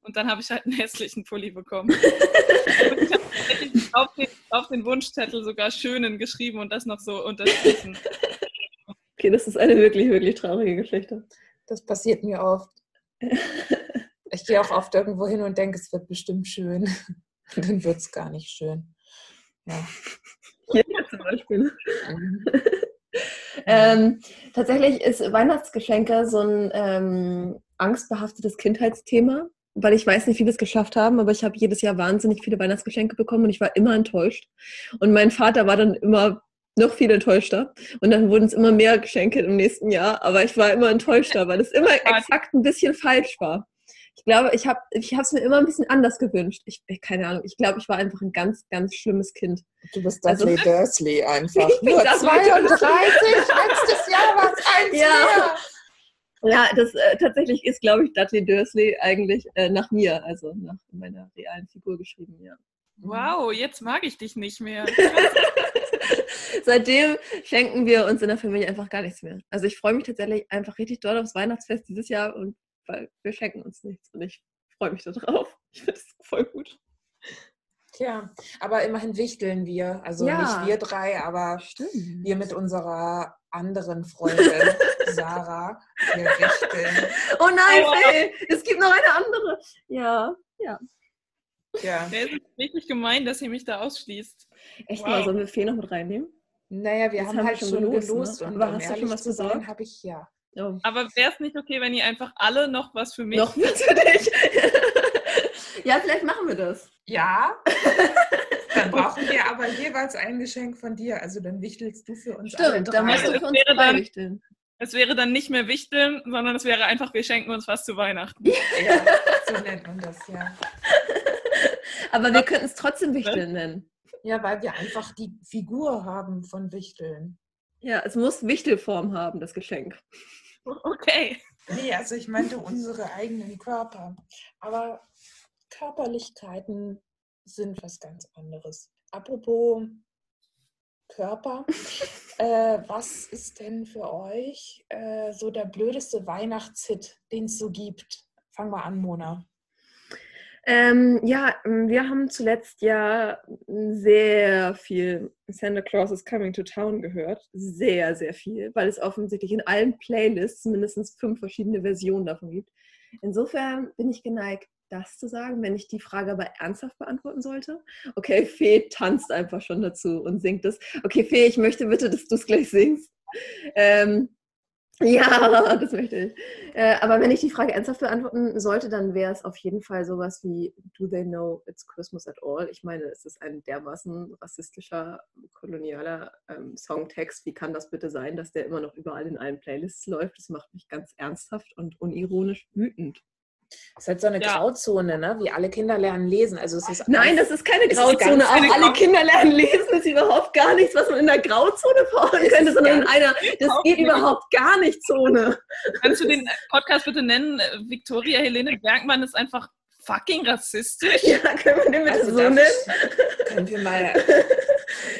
und dann habe ich halt einen hässlichen Pulli bekommen. ich habe auf den, auf den Wunschzettel sogar schönen geschrieben und das noch so unterstrichen. Okay, das ist eine wirklich, wirklich traurige Geschichte. Das passiert mir oft. Ich gehe auch oft irgendwo hin und denke, es wird bestimmt schön. Und dann wird es gar nicht schön. Ja. Hier zum Beispiel. Ähm, tatsächlich ist Weihnachtsgeschenke so ein ähm, angstbehaftetes Kindheitsthema, weil ich weiß nicht, wie wir es geschafft haben, aber ich habe jedes Jahr wahnsinnig viele Weihnachtsgeschenke bekommen und ich war immer enttäuscht. Und mein Vater war dann immer noch viel enttäuschter. Und dann wurden es immer mehr Geschenke im nächsten Jahr, aber ich war immer enttäuschter, weil es immer exakt ein bisschen falsch war. Ich glaube, ich habe ich es mir immer ein bisschen anders gewünscht. Ich, keine Ahnung, ich glaube, ich war einfach ein ganz, ganz schlimmes Kind. Du bist Dudley also, Dursley einfach. Ich bin Nur Dudley 32, letztes Jahr war es eins Ja. mehr. Ja, das äh, tatsächlich ist, glaube ich, Dudley Dursley eigentlich äh, nach mir, also nach meiner realen Figur geschrieben, ja. Wow, jetzt mag ich dich nicht mehr. Seitdem schenken wir uns in der Familie einfach gar nichts mehr. Also ich freue mich tatsächlich einfach richtig doll aufs Weihnachtsfest dieses Jahr und weil wir schenken uns nichts und ich freue mich darauf. Ich finde es voll gut. Tja, aber immerhin wichteln wir. Also Ja. nicht wir drei, aber Stimmt. wir mit unserer anderen Freundin, Sarah. Wir wichteln. Oh nein. Faye, es gibt noch eine andere. Ja, ja. Ja. Der ist richtig gemein, dass ihr mich da ausschließt. Echt Wow. mal, sollen wir Fee noch mit reinnehmen? Naja, wir haben haben halt schon gelost, ne? Und Aber um hast du schon was zu besorgt? habe ich ja. Oh. Aber wäre es nicht okay, wenn ihr einfach alle noch was für mich Noch was für dich. ja, vielleicht machen wir das. Ja. Dann brauchen wir aber jeweils ein Geschenk von dir. Also dann wichtelst du für uns alle Stimmt, drei. da musst du für uns wäre dann- wichteln. Es wäre dann nicht mehr Wichteln, sondern es wäre einfach, wir schenken uns was zu Weihnachten. Ja, so nennt man das, ja. Aber wir könnten es trotzdem Wichteln nennen. Ja, weil wir einfach die Figur haben von Wichteln. Ja, es muss Wichtelform haben, das Geschenk. Okay. Nee, also ich meinte unsere eigenen Körper. Aber Körperlichkeiten sind was ganz anderes. Apropos Körper, äh, was ist denn für euch äh, so der blödeste Weihnachtshit, den es so gibt? Fangen wir an, Mona. Ähm, ja, ähm, wir haben zuletzt ja sehr viel Santa Claus is Coming to Town gehört. Sehr, sehr viel, weil es offensichtlich in allen Playlists mindestens fünf verschiedene Versionen davon gibt. Insofern bin ich geneigt, das zu sagen, wenn ich die Frage aber ernsthaft beantworten sollte. Okay, Fee tanzt einfach schon dazu und singt es. Okay, Fee, ich möchte bitte, dass du es gleich singst. Ähm, ja, das möchte ich. Äh, aber wenn ich die Frage ernsthaft beantworten sollte, dann wäre es auf jeden Fall sowas wie Do they know it's Christmas at all? Ich meine, es ist ein dermaßen rassistischer, kolonialer ähm, Songtext. Wie kann das bitte sein, dass der immer noch überall in allen Playlists läuft? Das macht mich ganz ernsthaft und unironisch wütend. Das ist halt so eine Ja. Grauzone, ne? wie alle Kinder lernen lesen. Also es ist Nein, das ist keine Es ist Grauzone. Auch alle Grau- Kinder lernen lesen. Ist überhaupt gar nichts, was man in der Grauzone fordern Es könnte, sondern in einer, das geht überhaupt gar nicht Zone. Kannst du den Podcast bitte nennen? Victoria Helene Bergmann ist einfach fucking rassistisch. Ja, können wir den bitte also so nennen? können wir mal.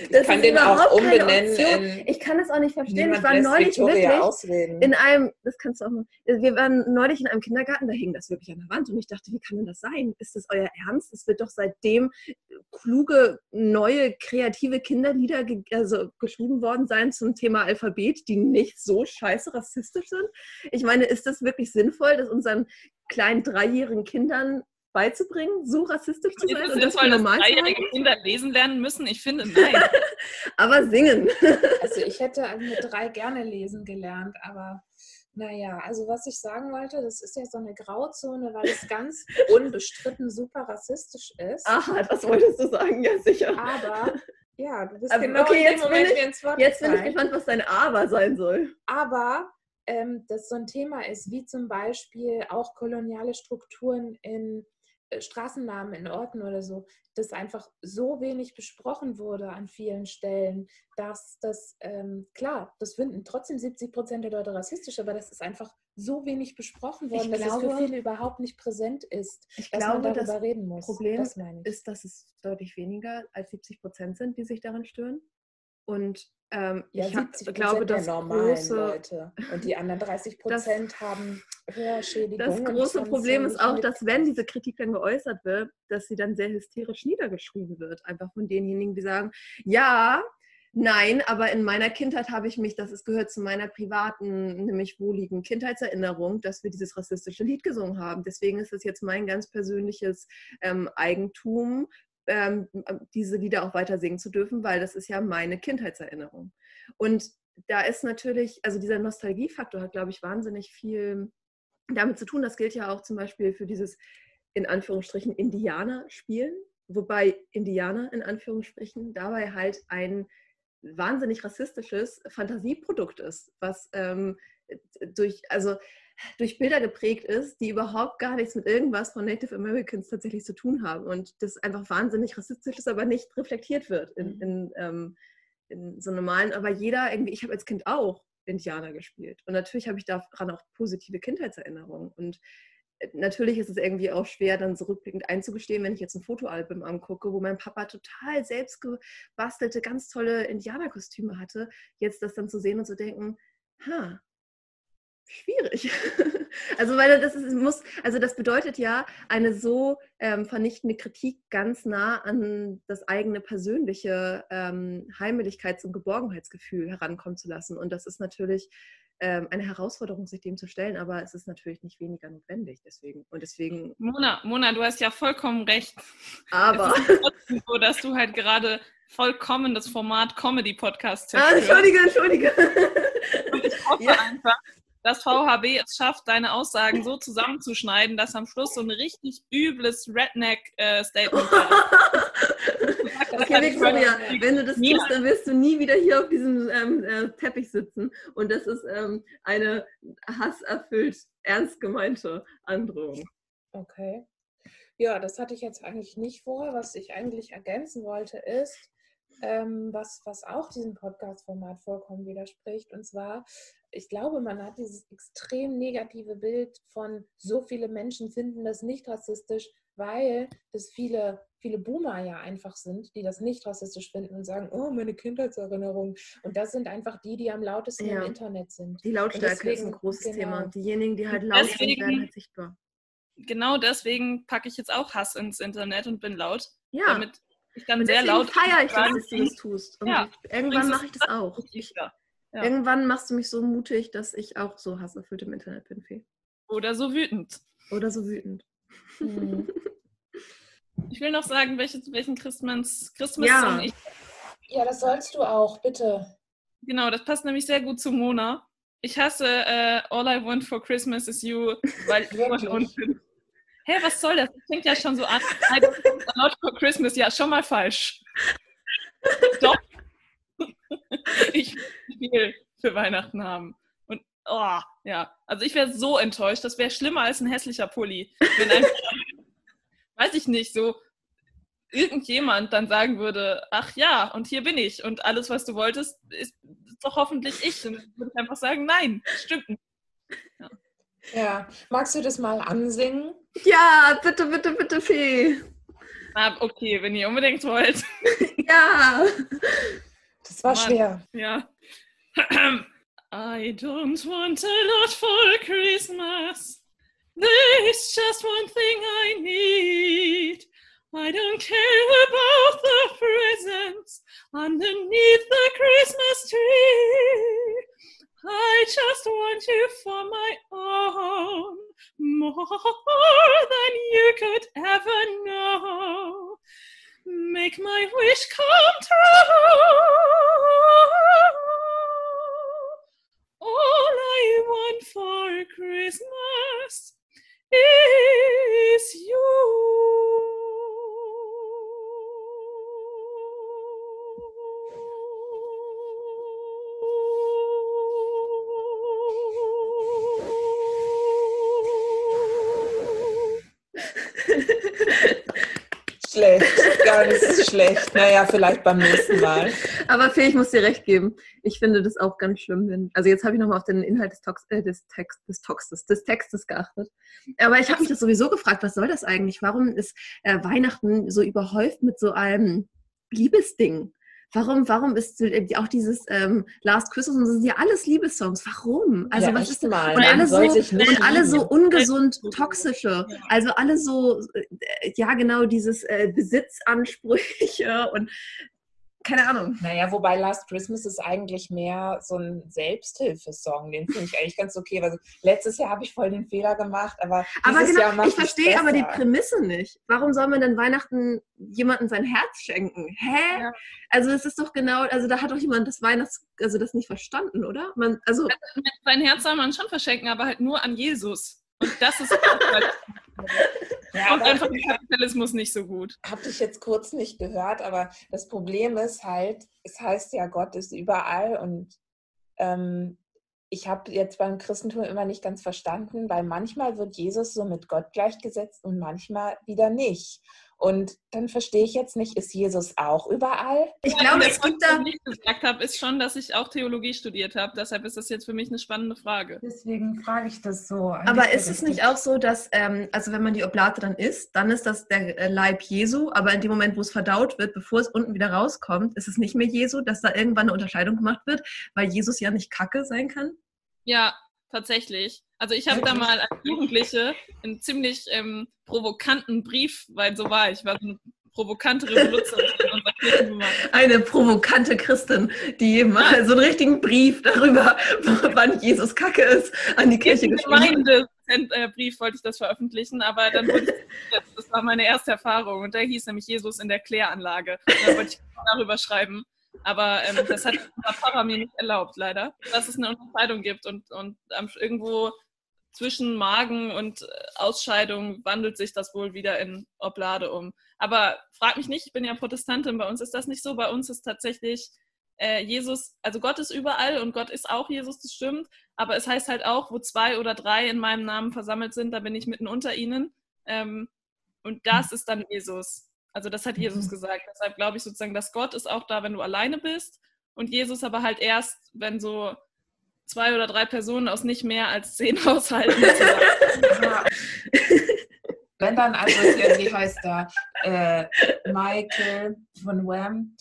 Ich Das kann ist den auch umbenennen in Ich kann das auch nicht verstehen. Ich war neulich Victoria wirklich ausreden. in einem, das kannst du auch mal, wir waren neulich in einem Kindergarten, da hing das wirklich an der Wand und ich dachte, wie kann denn das sein? Ist das euer Ernst? Es wird doch seitdem kluge, neue, kreative Kinderlieder ge also geschrieben worden sein zum Thema Alphabet, die nicht so scheiße rassistisch sind. Ich meine, ist das wirklich sinnvoll, das unseren kleinen dreijährigen Kindern beizubringen, so rassistisch zu Ist sein es und das dass normal dreijährige Kinder lesen lernen müssen? Ich finde, nein. Aber singen. Also ich hätte mit drei gerne lesen gelernt, aber naja, also was ich sagen wollte, das ist ja so eine Grauzone, weil es ganz unbestritten super rassistisch ist. Aha, das wolltest du sagen, ja sicher. Aber ja, du bist Aber genau okay, in dem jetzt bin Moment ich- mir ins Wort Jetzt bin ich gespannt, was dein Aber sein soll. aber ähm, das so ein Thema ist, wie zum Beispiel auch koloniale Strukturen in Straßennamen in Orten oder so, das einfach so wenig besprochen wurde an vielen Stellen, dass das, ähm, klar, das finden trotzdem 70 Prozent der Leute rassistisch, aber das ist einfach so wenig besprochen worden, Ich dass es glaube- für viele überhaupt nicht präsent ist, Ich dass glaube, man das darüber reden muss. Problem das ich. ist, dass es deutlich weniger als 70 Prozent sind, die sich daran stören. Und ähm, ja, ich hab, 70 glaube, das große, Leute. Und die anderen 30 Prozent haben Hörschädigungen. das große Problem ist auch, dass wenn diese Kritik dann geäußert wird, dass sie dann sehr hysterisch niedergeschrieben wird. Einfach von denjenigen, die sagen, ja, nein, aber in meiner Kindheit habe ich mich, das ist, gehört zu meiner privaten, nämlich wohligen Kindheitserinnerung, dass wir dieses rassistische Lied gesungen haben. Deswegen ist es jetzt mein ganz persönliches ähm, Eigentum, ähm, diese Lieder auch weiter singen zu dürfen, weil das ist ja meine Kindheitserinnerung. Und da ist natürlich, also dieser Nostalgiefaktor hat, glaube ich, wahnsinnig viel damit zu tun. Das gilt ja auch zum Beispiel für dieses in Anführungsstrichen Indianer-Spielen, wobei Indianer in Anführungsstrichen dabei halt ein wahnsinnig rassistisches Fantasieprodukt ist, was ähm, durch, also durch Bilder geprägt ist, die überhaupt gar nichts mit irgendwas von Native Americans tatsächlich zu tun haben und das einfach wahnsinnig rassistisch ist, aber nicht reflektiert wird in, Mhm. in, ähm, in so normalen, aber jeder irgendwie, ich habe als Kind auch Indianer gespielt und natürlich habe ich daran auch positive Kindheitserinnerungen und äh, natürlich ist es irgendwie auch schwer, dann so rückblickend einzugestehen, wenn ich jetzt ein Fotoalbum angucke, wo mein Papa total selbst gebastelte, ganz tolle Indianerkostüme hatte, jetzt das dann zu sehen und zu denken, ha, schwierig. Also weil das ist, muss, also das bedeutet ja, eine so ähm, vernichtende Kritik ganz nah an das eigene persönliche ähm, Heimeligkeits- und Geborgenheitsgefühl herankommen zu lassen. Und das ist natürlich ähm, eine Herausforderung, sich dem zu stellen, aber es ist natürlich nicht weniger notwendig. Deswegen und deswegen. Mona, Mona, du hast ja vollkommen recht. Aber Es ist trotzdem so, dass du halt gerade vollkommen das Format Comedy-Podcast ah, entschuldige, entschuldige. Und ich hoffe Ja. einfach, dass VHB es schafft, deine Aussagen so zusammenzuschneiden, dass am Schluss so ein richtig übles Redneck-Statement Okay, Victoria, wenn du das tust, dann wirst du nie wieder hier auf diesem ähm, äh, Teppich sitzen. Und das ist ähm, eine hasserfüllt, ernst gemeinte Androhung. Okay. Ja, das hatte ich jetzt eigentlich nicht vor. Was ich eigentlich ergänzen wollte, ist, ähm, was, was auch diesem Podcast-Format vollkommen widerspricht. Und zwar, ich glaube, man hat dieses extrem negative Bild von so viele Menschen finden das nicht rassistisch, weil das viele, viele Boomer ja einfach sind, die das nicht rassistisch finden und sagen, oh, meine Kindheitserinnerung. Und das sind einfach die, die am lautesten Ja. im Internet sind. Die Lautstärke ist deswegen- ein großes genau. Thema. Diejenigen, die halt laut sind, deswegen- werden halt sichtbar. Genau deswegen packe ich jetzt auch Hass ins Internet und bin laut, Ja, damit ich dann und sehr laut feiere ich dass du das tust. Und Ja, irgendwann mache ich das auch. Ich, Ja. Ja. Irgendwann machst du mich so mutig, dass ich auch so hasserfüllt im Internet bin, Fee. Oder so wütend. Oder so wütend. Mhm. Ich will noch sagen, welche, welchen Christmas, Christmas Ja. Song ich. Ja, das sollst du auch, bitte. Genau, das passt nämlich sehr gut zu Mona. Ich hasse äh, All I Want for Christmas is You, weil ich Wirklich? und bin. Hä, was soll das? Das fängt ja schon so an. I don't want for Christmas. Ja, schon mal falsch. Doch. Ich will für Weihnachten haben. Und oh, ja, also ich wäre so enttäuscht. Das wäre schlimmer als ein hässlicher Pulli. Wenn einfach, weiß ich nicht, so irgendjemand dann sagen würde, ach ja, und hier bin ich und alles, was du wolltest, ist, doch hoffentlich ich. Und dann würde ich einfach sagen, nein, stimmt nicht. Ja, magst du das mal ansingen? Ja, bitte, bitte, bitte, Fee. Ah, okay, wenn ihr unbedingt wollt. Ja. Das war Mann. schwer. Ja. I don't want a lot for Christmas. There's just one thing I need. I don't care about the presents underneath the Christmas tree. I just want you for my own, more than you could ever know. Make my wish come schlecht. Naja, vielleicht beim nächsten Mal. Aber Fee, ich muss dir recht geben. Ich finde das auch ganz schlimm, wenn. Also jetzt habe ich nochmal auf den Inhalt des, Tox äh, des, Text, des, Toxtes, des Textes geachtet. Aber ich habe mich das sowieso gefragt, was soll das eigentlich? Warum ist äh, Weihnachten so überhäuft mit so einem Liebesding? Warum, warum ist auch dieses ähm, Last Christmas und so sind ja alles Liebessongs? Warum? Also ja, was ist denn, mal. und alle so und alle so ungesund toxische, also alle so äh, ja genau dieses äh, Besitzansprüche und keine Ahnung. Naja, wobei Last Christmas ist eigentlich mehr so ein Selbsthilfesong. Den finde ich eigentlich ganz okay. Weil letztes Jahr habe ich voll den Fehler gemacht, aber, Aber dieses genau, ich verstehe aber die. Prämisse nicht. Warum soll man denn Weihnachten jemandem sein Herz schenken? Hä? Ja. Also es ist doch genau, also da hat doch jemand das Weihnachts, also das nicht verstanden, oder? Man, also Sein Herz soll man schon verschenken, aber halt nur an Jesus. Und das ist Ja, Und einfach der Kapitalismus nicht so gut. habe ich jetzt kurz nicht gehört, aber das Problem ist halt, es heißt ja, Gott ist überall und ähm, ich habe jetzt beim Christentum immer nicht ganz verstanden, weil manchmal wird Jesus so mit Gott gleichgesetzt und manchmal wieder nicht. Und dann verstehe ich jetzt nicht, ist Jesus auch überall? Ich glaube, es gibt da. den ich nicht gesagt habe, ist schon, dass ich auch Theologie studiert habe. Deshalb ist das jetzt für mich eine spannende Frage. Deswegen frage ich das so. Aber ist es nicht auch so, dass, ähm, also wenn man die Oblate dann isst, dann ist das der äh, Leib Jesu, aber in dem Moment, wo es verdaut wird, bevor es unten wieder rauskommt, ist es nicht mehr Jesu, dass da irgendwann eine Unterscheidung gemacht wird, weil Jesus ja nicht Kacke sein kann? Ja, tatsächlich. Also ich habe da mal als Jugendliche einen ziemlich ähm, provokanten Brief, weil so war ich, war so eine provokante Revolution in unserer Kirchengemeinde. Eine provokante Christin, die mal so einen richtigen Brief darüber, wann Jesus Kacke ist, an die Kirche geschrieben hat. Gemeindebrief wollte ich das veröffentlichen, aber dann wurde ich, das war meine erste Erfahrung und der hieß nämlich Jesus in der Kläranlage. Und dann wollte ich darüber schreiben. Aber ähm, das hat unser Pfarrer mir nicht erlaubt, leider, dass es eine Unterscheidung gibt und, und irgendwo zwischen Magen und äh, Ausscheidung wandelt sich das wohl wieder in Oblade um. Aber frag mich nicht, ich bin ja Protestantin, bei uns ist das nicht so. Bei uns ist tatsächlich äh, Jesus, also Gott ist überall und Gott ist auch Jesus, das stimmt. Aber es heißt halt auch, wo zwei oder drei in meinem Namen versammelt sind, da bin ich mitten unter ihnen. Ähm, und das ist dann Jesus. Also das hat Jesus gesagt. Deshalb glaube ich sozusagen, dass Gott ist auch da, wenn du alleine bist. Und Jesus aber halt erst, wenn so zwei oder drei Personen aus nicht mehr als zehn Haushalten zusammen. Wenn dann also, hier, wie heißt der, äh, Michael von Wham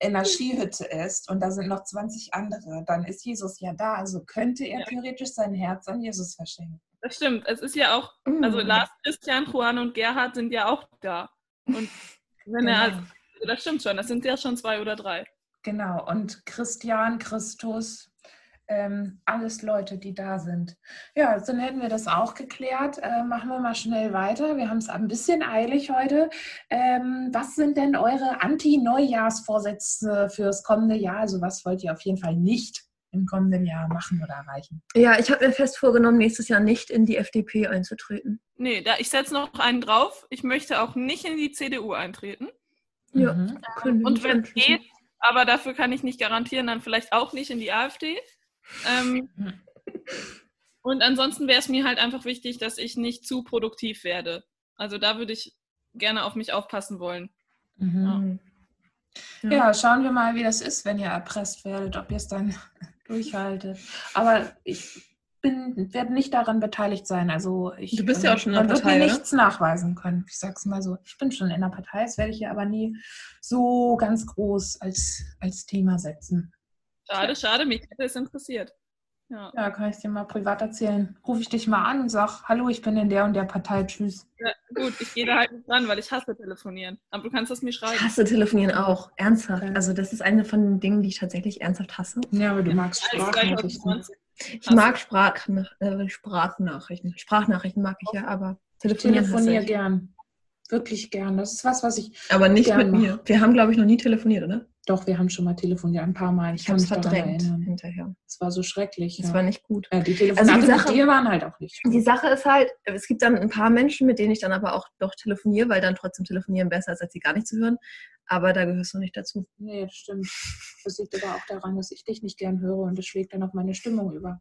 in einer Skihütte ist und da sind noch 20 andere, dann ist Jesus ja da. Also könnte er Ja. theoretisch sein Herz an Jesus verschenken. Das stimmt. Es ist ja auch, also Lars, Christian, Juan und Gerhard sind ja auch da. Und wenn er, Genau. also, das stimmt schon, das sind ja schon zwei oder drei. Genau, und Christian, Christus, ähm, alles Leute, die da sind. Ja, dann hätten wir das auch geklärt. Äh, machen wir mal schnell weiter. Wir haben es ein bisschen eilig heute. Ähm, was sind denn eure Anti-Neujahrsvorsätze fürs kommende Jahr? Also was wollt ihr auf jeden Fall nicht im kommenden Jahr machen oder erreichen? Ja, ich habe mir fest vorgenommen, nächstes Jahr nicht in die FDP einzutreten. Nee, da, ich setze noch einen drauf. Ich möchte auch nicht in die CDU eintreten. Ja. Mhm. Können wir Und wenn es geht, aber dafür kann ich nicht garantieren, dann vielleicht auch nicht in die AfD. Ähm, und ansonsten wäre es mir halt einfach wichtig, dass ich nicht zu produktiv werde. Also da würde ich gerne auf mich aufpassen wollen. Mhm. Ja. Ja, schauen wir mal, wie das ist, wenn ihr erpresst werdet, ob ihr es dann durchhaltet. Aber ich bin, werde nicht daran beteiligt sein. Also ich, Du bist ja auch schon in der man wird Partei, mir oder? nichts nachweisen können. Ich sag's mal so. Ich bin schon in der Partei, das werde ich hier aber nie so ganz groß als, als Thema setzen. Schade, schade, mich hätte es interessiert. Ja. Ja, kann ich dir mal privat erzählen. Rufe ich dich mal an und sag, hallo, ich bin in der und der Partei, tschüss. ja, gut, ich gehe da halt nicht dran, weil ich hasse telefonieren. Aber du kannst das mir Ich schreiben. hasse telefonieren auch, ernsthaft. Also das ist eine von den Dingen, die ich tatsächlich ernsthaft hasse. Ja, aber du magst Als Sprachnachrichten. 2020. Ich mag Sprachnach äh, Sprachnachrichten. Sprachnachrichten mag ich ja, aber Ich telefonieren hasse telefoniere ich. gern. Wirklich gern. Das ist was, was ich. Aber nicht Gern mit mir. Wir haben, glaube ich, noch nie telefoniert, oder? Doch, wir haben schon mal telefoniert, ein paar Mal. Ich, Ich habe es verdrängt hinterher. Es war so schrecklich. Das ja. war nicht gut. Ja, die Telefonate Also die Sache- mit dir waren halt auch nicht. Die Sache ist halt, es gibt dann ein paar Menschen, mit denen ich dann aber auch doch telefoniere, weil dann trotzdem telefonieren besser ist, als sie gar nicht zu hören. Aber da gehörst du nicht dazu. Nee, das stimmt. Das liegt aber auch daran, dass ich dich nicht gern höre und das schlägt dann auf meine Stimmung über.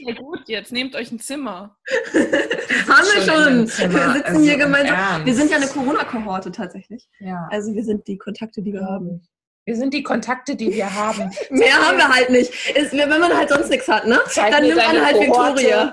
Ja gut, jetzt nehmt euch ein Zimmer. Haben wir Schon Zimmer, Wir sitzen also hier gemeinsam. Ernst. Wir sind ja eine Corona-Kohorte tatsächlich. Ja. Also wir sind die Kontakte, die wir haben. Wir sind die Kontakte, die wir haben. Mehr haben wir halt nicht. Ist, wenn man halt sonst nichts hat, ne? Zeig Dann mir nimmt man deine halt Kohorte. Victoria.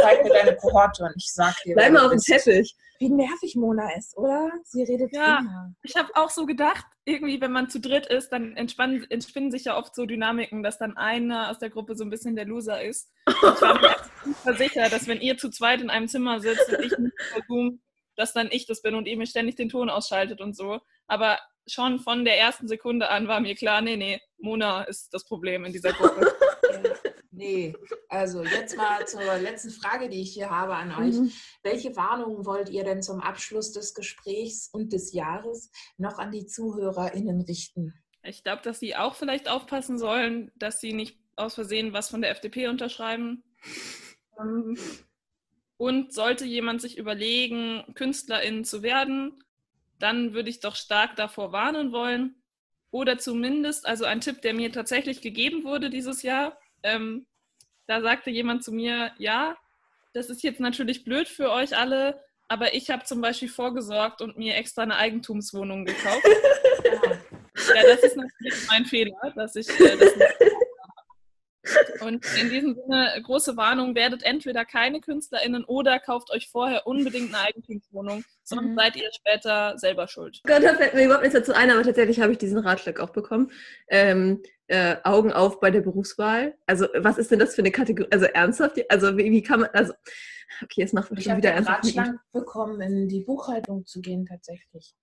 Zeig mir deine Kohorte und ich sag dir. Bleib mal auf dem. Teppich. Wie nervig Mona ist, oder? Sie redet Ja. immer. Ich habe auch so gedacht, irgendwie, wenn man zu dritt ist, dann entspannen, entspinnen sich ja oft so Dynamiken, dass dann einer aus der Gruppe so ein bisschen der Loser ist. Ich war mir super sicher, dass wenn ihr zu zweit in einem Zimmer sitzt und ich nicht über Zoom, dass dann ich das bin und ihr mir ständig den Ton ausschaltet und so. Aber schon von der ersten Sekunde an war mir klar, nee, nee, Mona ist das Problem in dieser Gruppe. Nee, also jetzt mal zur letzten Frage, die ich hier habe an euch. Mhm. Welche Warnungen wollt ihr denn zum Abschluss des Gesprächs und des Jahres noch an die ZuhörerInnen richten? Ich glaube, dass sie auch vielleicht aufpassen sollen, dass sie nicht aus Versehen was von der FDP unterschreiben. Ähm, Und sollte jemand sich überlegen, Künstlerin zu werden, dann würde ich doch stark davor warnen wollen. Oder zumindest, also ein Tipp, der mir tatsächlich gegeben wurde dieses Jahr, ähm, da sagte jemand zu mir, ja, das ist jetzt natürlich blöd für euch alle, aber ich habe zum Beispiel vorgesorgt und mir extra eine Eigentumswohnung gekauft. ja, das ist natürlich mein Fehler, dass ich äh, das nicht und in diesem Sinne, große Warnung, werdet entweder keine KünstlerInnen oder kauft euch vorher unbedingt eine Eigentumswohnung, sonst mhm. seid ihr später selber schuld. Gott, da fällt mir überhaupt nichts dazu ein, aber tatsächlich habe ich diesen Ratschlag auch bekommen. Ähm, äh, Augen auf bei der Berufswahl. Also, was ist denn das für eine Kategorie? Also, ernsthaft? Also, wie, wie kann man, also, okay, jetzt macht man schon wieder ernsthaft. Ich habe Ratschlag bekommen, in die Buchhaltung zu gehen, tatsächlich.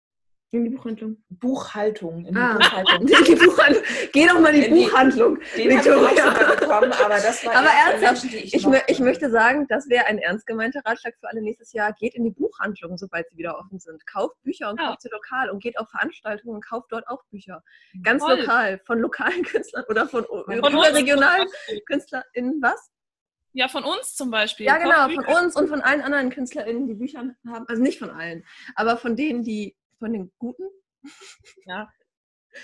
In die Buchhandlung. Buchhaltung. In die ah. Buchhaltung. In die Buchhandlung. Geh doch mal in die in Buchhandlung, die, Victoria. Bekommen, aber das war aber ernsthaft, Menschen, ich, ich, mö ich, möchte sagen, das wäre ein ernst gemeinter Ratschlag für alle nächstes Jahr. Geht in die Buchhandlung, sobald sie wieder offen sind. Kauft Bücher und ja. kauft sie lokal und geht auf Veranstaltungen und kauft dort auch Bücher. Ganz Voll. lokal, von lokalen Künstlern oder von, von überregionalen KünstlerInnen. Was? Ja, von uns zum Beispiel. Ja, genau, von uns und von allen anderen KünstlerInnen, die Bücher haben. Also nicht von allen, aber von denen, die von den guten? Ja.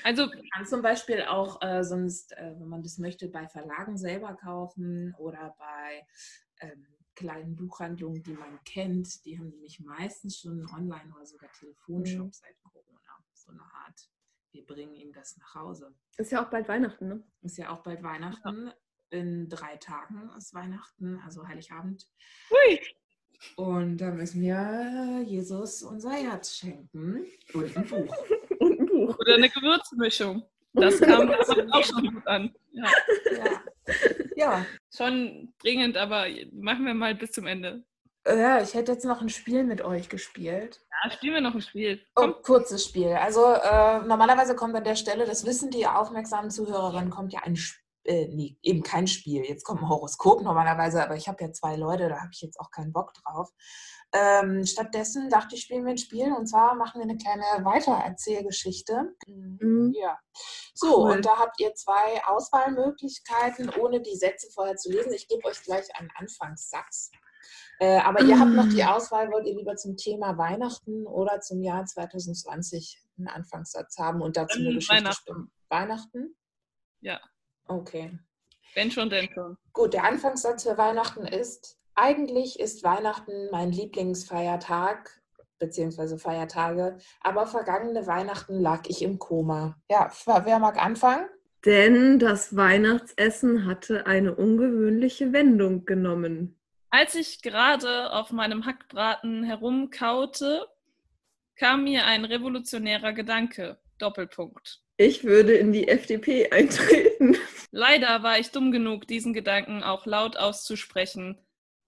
Also man kann zum Beispiel auch äh, sonst, äh, wenn man das möchte, bei Verlagen selber kaufen oder bei ähm, kleinen Buchhandlungen, die man kennt. Die haben nämlich meistens schon Online- oder sogar Telefonshop mhm. seit Corona. So eine Art, wir bringen ihnen das nach Hause. Ist ja auch bald Weihnachten, ne? Ist ja auch bald Weihnachten. Ja. In drei Tagen ist Weihnachten, also Heiligabend. Hui. Und da müssen wir Jesus unser Herz schenken und ein Buch. und ein Buch. Oder eine Gewürzmischung. Das kam auch schon gut an. Ja. ja. ja. Schon dringend, aber machen wir mal bis zum Ende. Ja, ich hätte jetzt noch ein Spiel mit euch gespielt. Ja, spielen wir noch ein Spiel. Komm. Oh, kurzes Spiel. Also äh, normalerweise kommt an der Stelle, das wissen die aufmerksamen Zuhörerinnen, kommt ja ein Spiel äh, nee, eben kein Spiel. Jetzt kommt ein Horoskop normalerweise, aber ich habe ja zwei Leute, da habe ich jetzt auch keinen Bock drauf. Ähm, stattdessen dachte ich, spielen wir ein Spiel und zwar machen wir eine kleine Weitererzählgeschichte. Mhm. Ja. So, cool. und da habt ihr zwei Auswahlmöglichkeiten, ohne die Sätze vorher zu lesen. Ich gebe euch gleich einen Anfangssatz. Äh, aber ihr habt noch die mhm. Auswahl, wollt ihr lieber zum Thema Weihnachten oder zum Jahr 2020 einen Anfangssatz haben und dazu eine Geschichte Weihnachten. Stimmen. Weihnachten? Ja. Okay. Wenn schon, denn schon. Gut, der Anfangssatz für Weihnachten ist, eigentlich ist Weihnachten mein Lieblingsfeiertag beziehungsweise Feiertage, aber vergangene Weihnachten lag ich im Koma. Ja, wer mag anfangen? Denn das Weihnachtsessen hatte eine ungewöhnliche Wendung genommen. Als ich gerade auf meinem Hackbraten herumkaute, kam mir ein revolutionärer Gedanke. Doppelpunkt. Ich würde in die FDP eintreten. Leider war ich dumm genug, diesen Gedanken auch laut auszusprechen,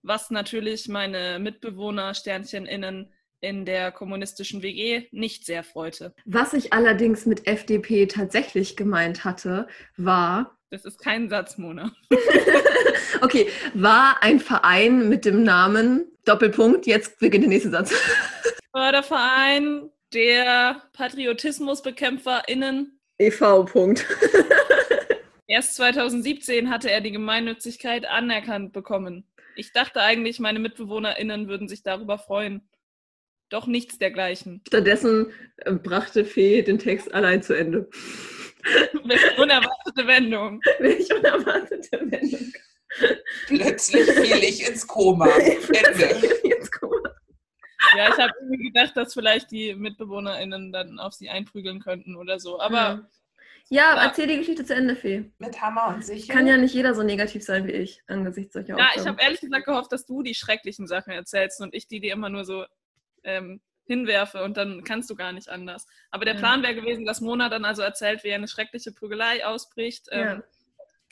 was natürlich meine Mitbewohner Sterncheninnen in der kommunistischen WG nicht sehr freute. Was ich allerdings mit FDP tatsächlich gemeint hatte, war. Das ist kein Satz, Mona. okay, war ein Verein mit dem Namen Doppelpunkt, jetzt beginnt der nächste Satz. Förderverein der PatriotismusbekämpferInnen. e.V. Punkt. Erst 2017 hatte er die Gemeinnützigkeit anerkannt bekommen. Ich dachte eigentlich, meine MitbewohnerInnen würden sich darüber freuen. Doch nichts dergleichen. Stattdessen äh, brachte Fee den Text allein zu Ende. Welche unerwartete Wendung. Welche unerwartete Wendung. Plötzlich fiel ich ins Koma. Ende. ins Koma. Ja, ich habe irgendwie gedacht, dass vielleicht die MitbewohnerInnen dann auf sie einprügeln könnten oder so. Aber ja. Ja, ja, erzähl die Geschichte zu Ende, Fee. Mit Hammer und Sichel. Kann ja nicht jeder so negativ sein wie ich, angesichts solcher Ja, ich habe ehrlich gesagt gehofft, dass du die schrecklichen Sachen erzählst und ich die dir immer nur so ähm, hinwerfe und dann kannst du gar nicht anders. Aber der ja. Plan wäre gewesen, dass Mona dann also erzählt, wie eine schreckliche Prügelei ausbricht ähm, ja.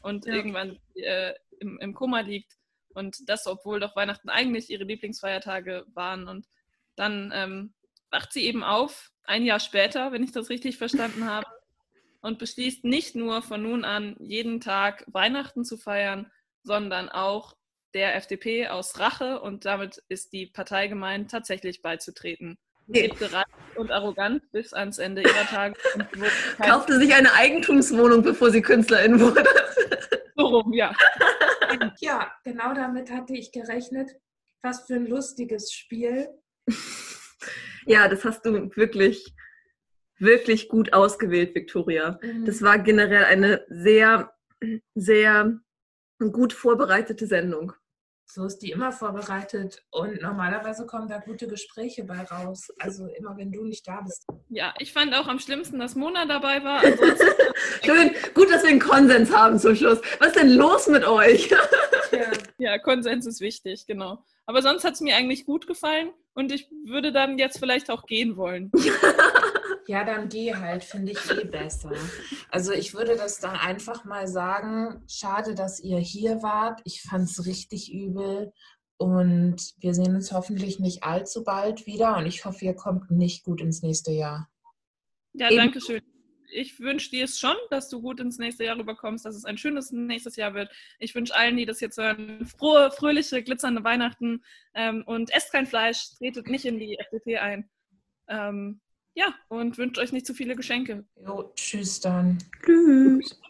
und irgendwann äh, im, im Koma liegt. Und das, obwohl doch Weihnachten eigentlich ihre Lieblingsfeiertage waren. Und dann ähm, wacht sie eben auf, ein Jahr später, wenn ich das richtig verstanden habe und beschließt nicht nur von nun an jeden Tag Weihnachten zu feiern, sondern auch der FDP aus Rache und damit ist die Partei gemeint, tatsächlich beizutreten. Nee. Lebte reich und arrogant bis ans Ende ihrer Tage. Kaufte sich eine Eigentumswohnung, bevor sie Künstlerin wurde. So rum, ja. Ja, genau damit hatte ich gerechnet. Was für ein lustiges Spiel. Ja, das hast du wirklich, wirklich gut ausgewählt, Victoria. Mhm. Das war generell eine sehr, sehr gut vorbereitete Sendung. So ist die immer vorbereitet und normalerweise kommen da gute Gespräche bei raus. Also immer wenn du nicht da bist. Ja, ich fand auch am schlimmsten, dass Mona dabei war. Ansonsten, Schön, gut, dass wir einen Konsens haben zum Schluss. Was ist denn los mit euch? Tja, ja, Konsens ist wichtig, genau. Aber sonst hat es mir eigentlich gut gefallen und ich würde dann jetzt vielleicht auch gehen wollen. ja, dann geh halt, finde ich eh besser. Also ich würde das dann einfach mal sagen, schade, dass ihr hier wart. Ich fand es richtig übel. Und wir sehen uns hoffentlich nicht allzu bald wieder. Und ich hoffe, ihr kommt nicht gut ins nächste Jahr. Ja, danke schön. Ich wünsche dir es schon, dass du gut ins nächste Jahr rüberkommst, dass es ein schönes nächstes Jahr wird. Ich wünsche allen, die das jetzt hören, frohe, fröhliche, glitzernde Weihnachten ähm, und esst kein Fleisch, tretet nicht in die FDP ein. Ähm, ja, und wünsche euch nicht zu viele Geschenke. Jo, tschüss dann. Tschüss.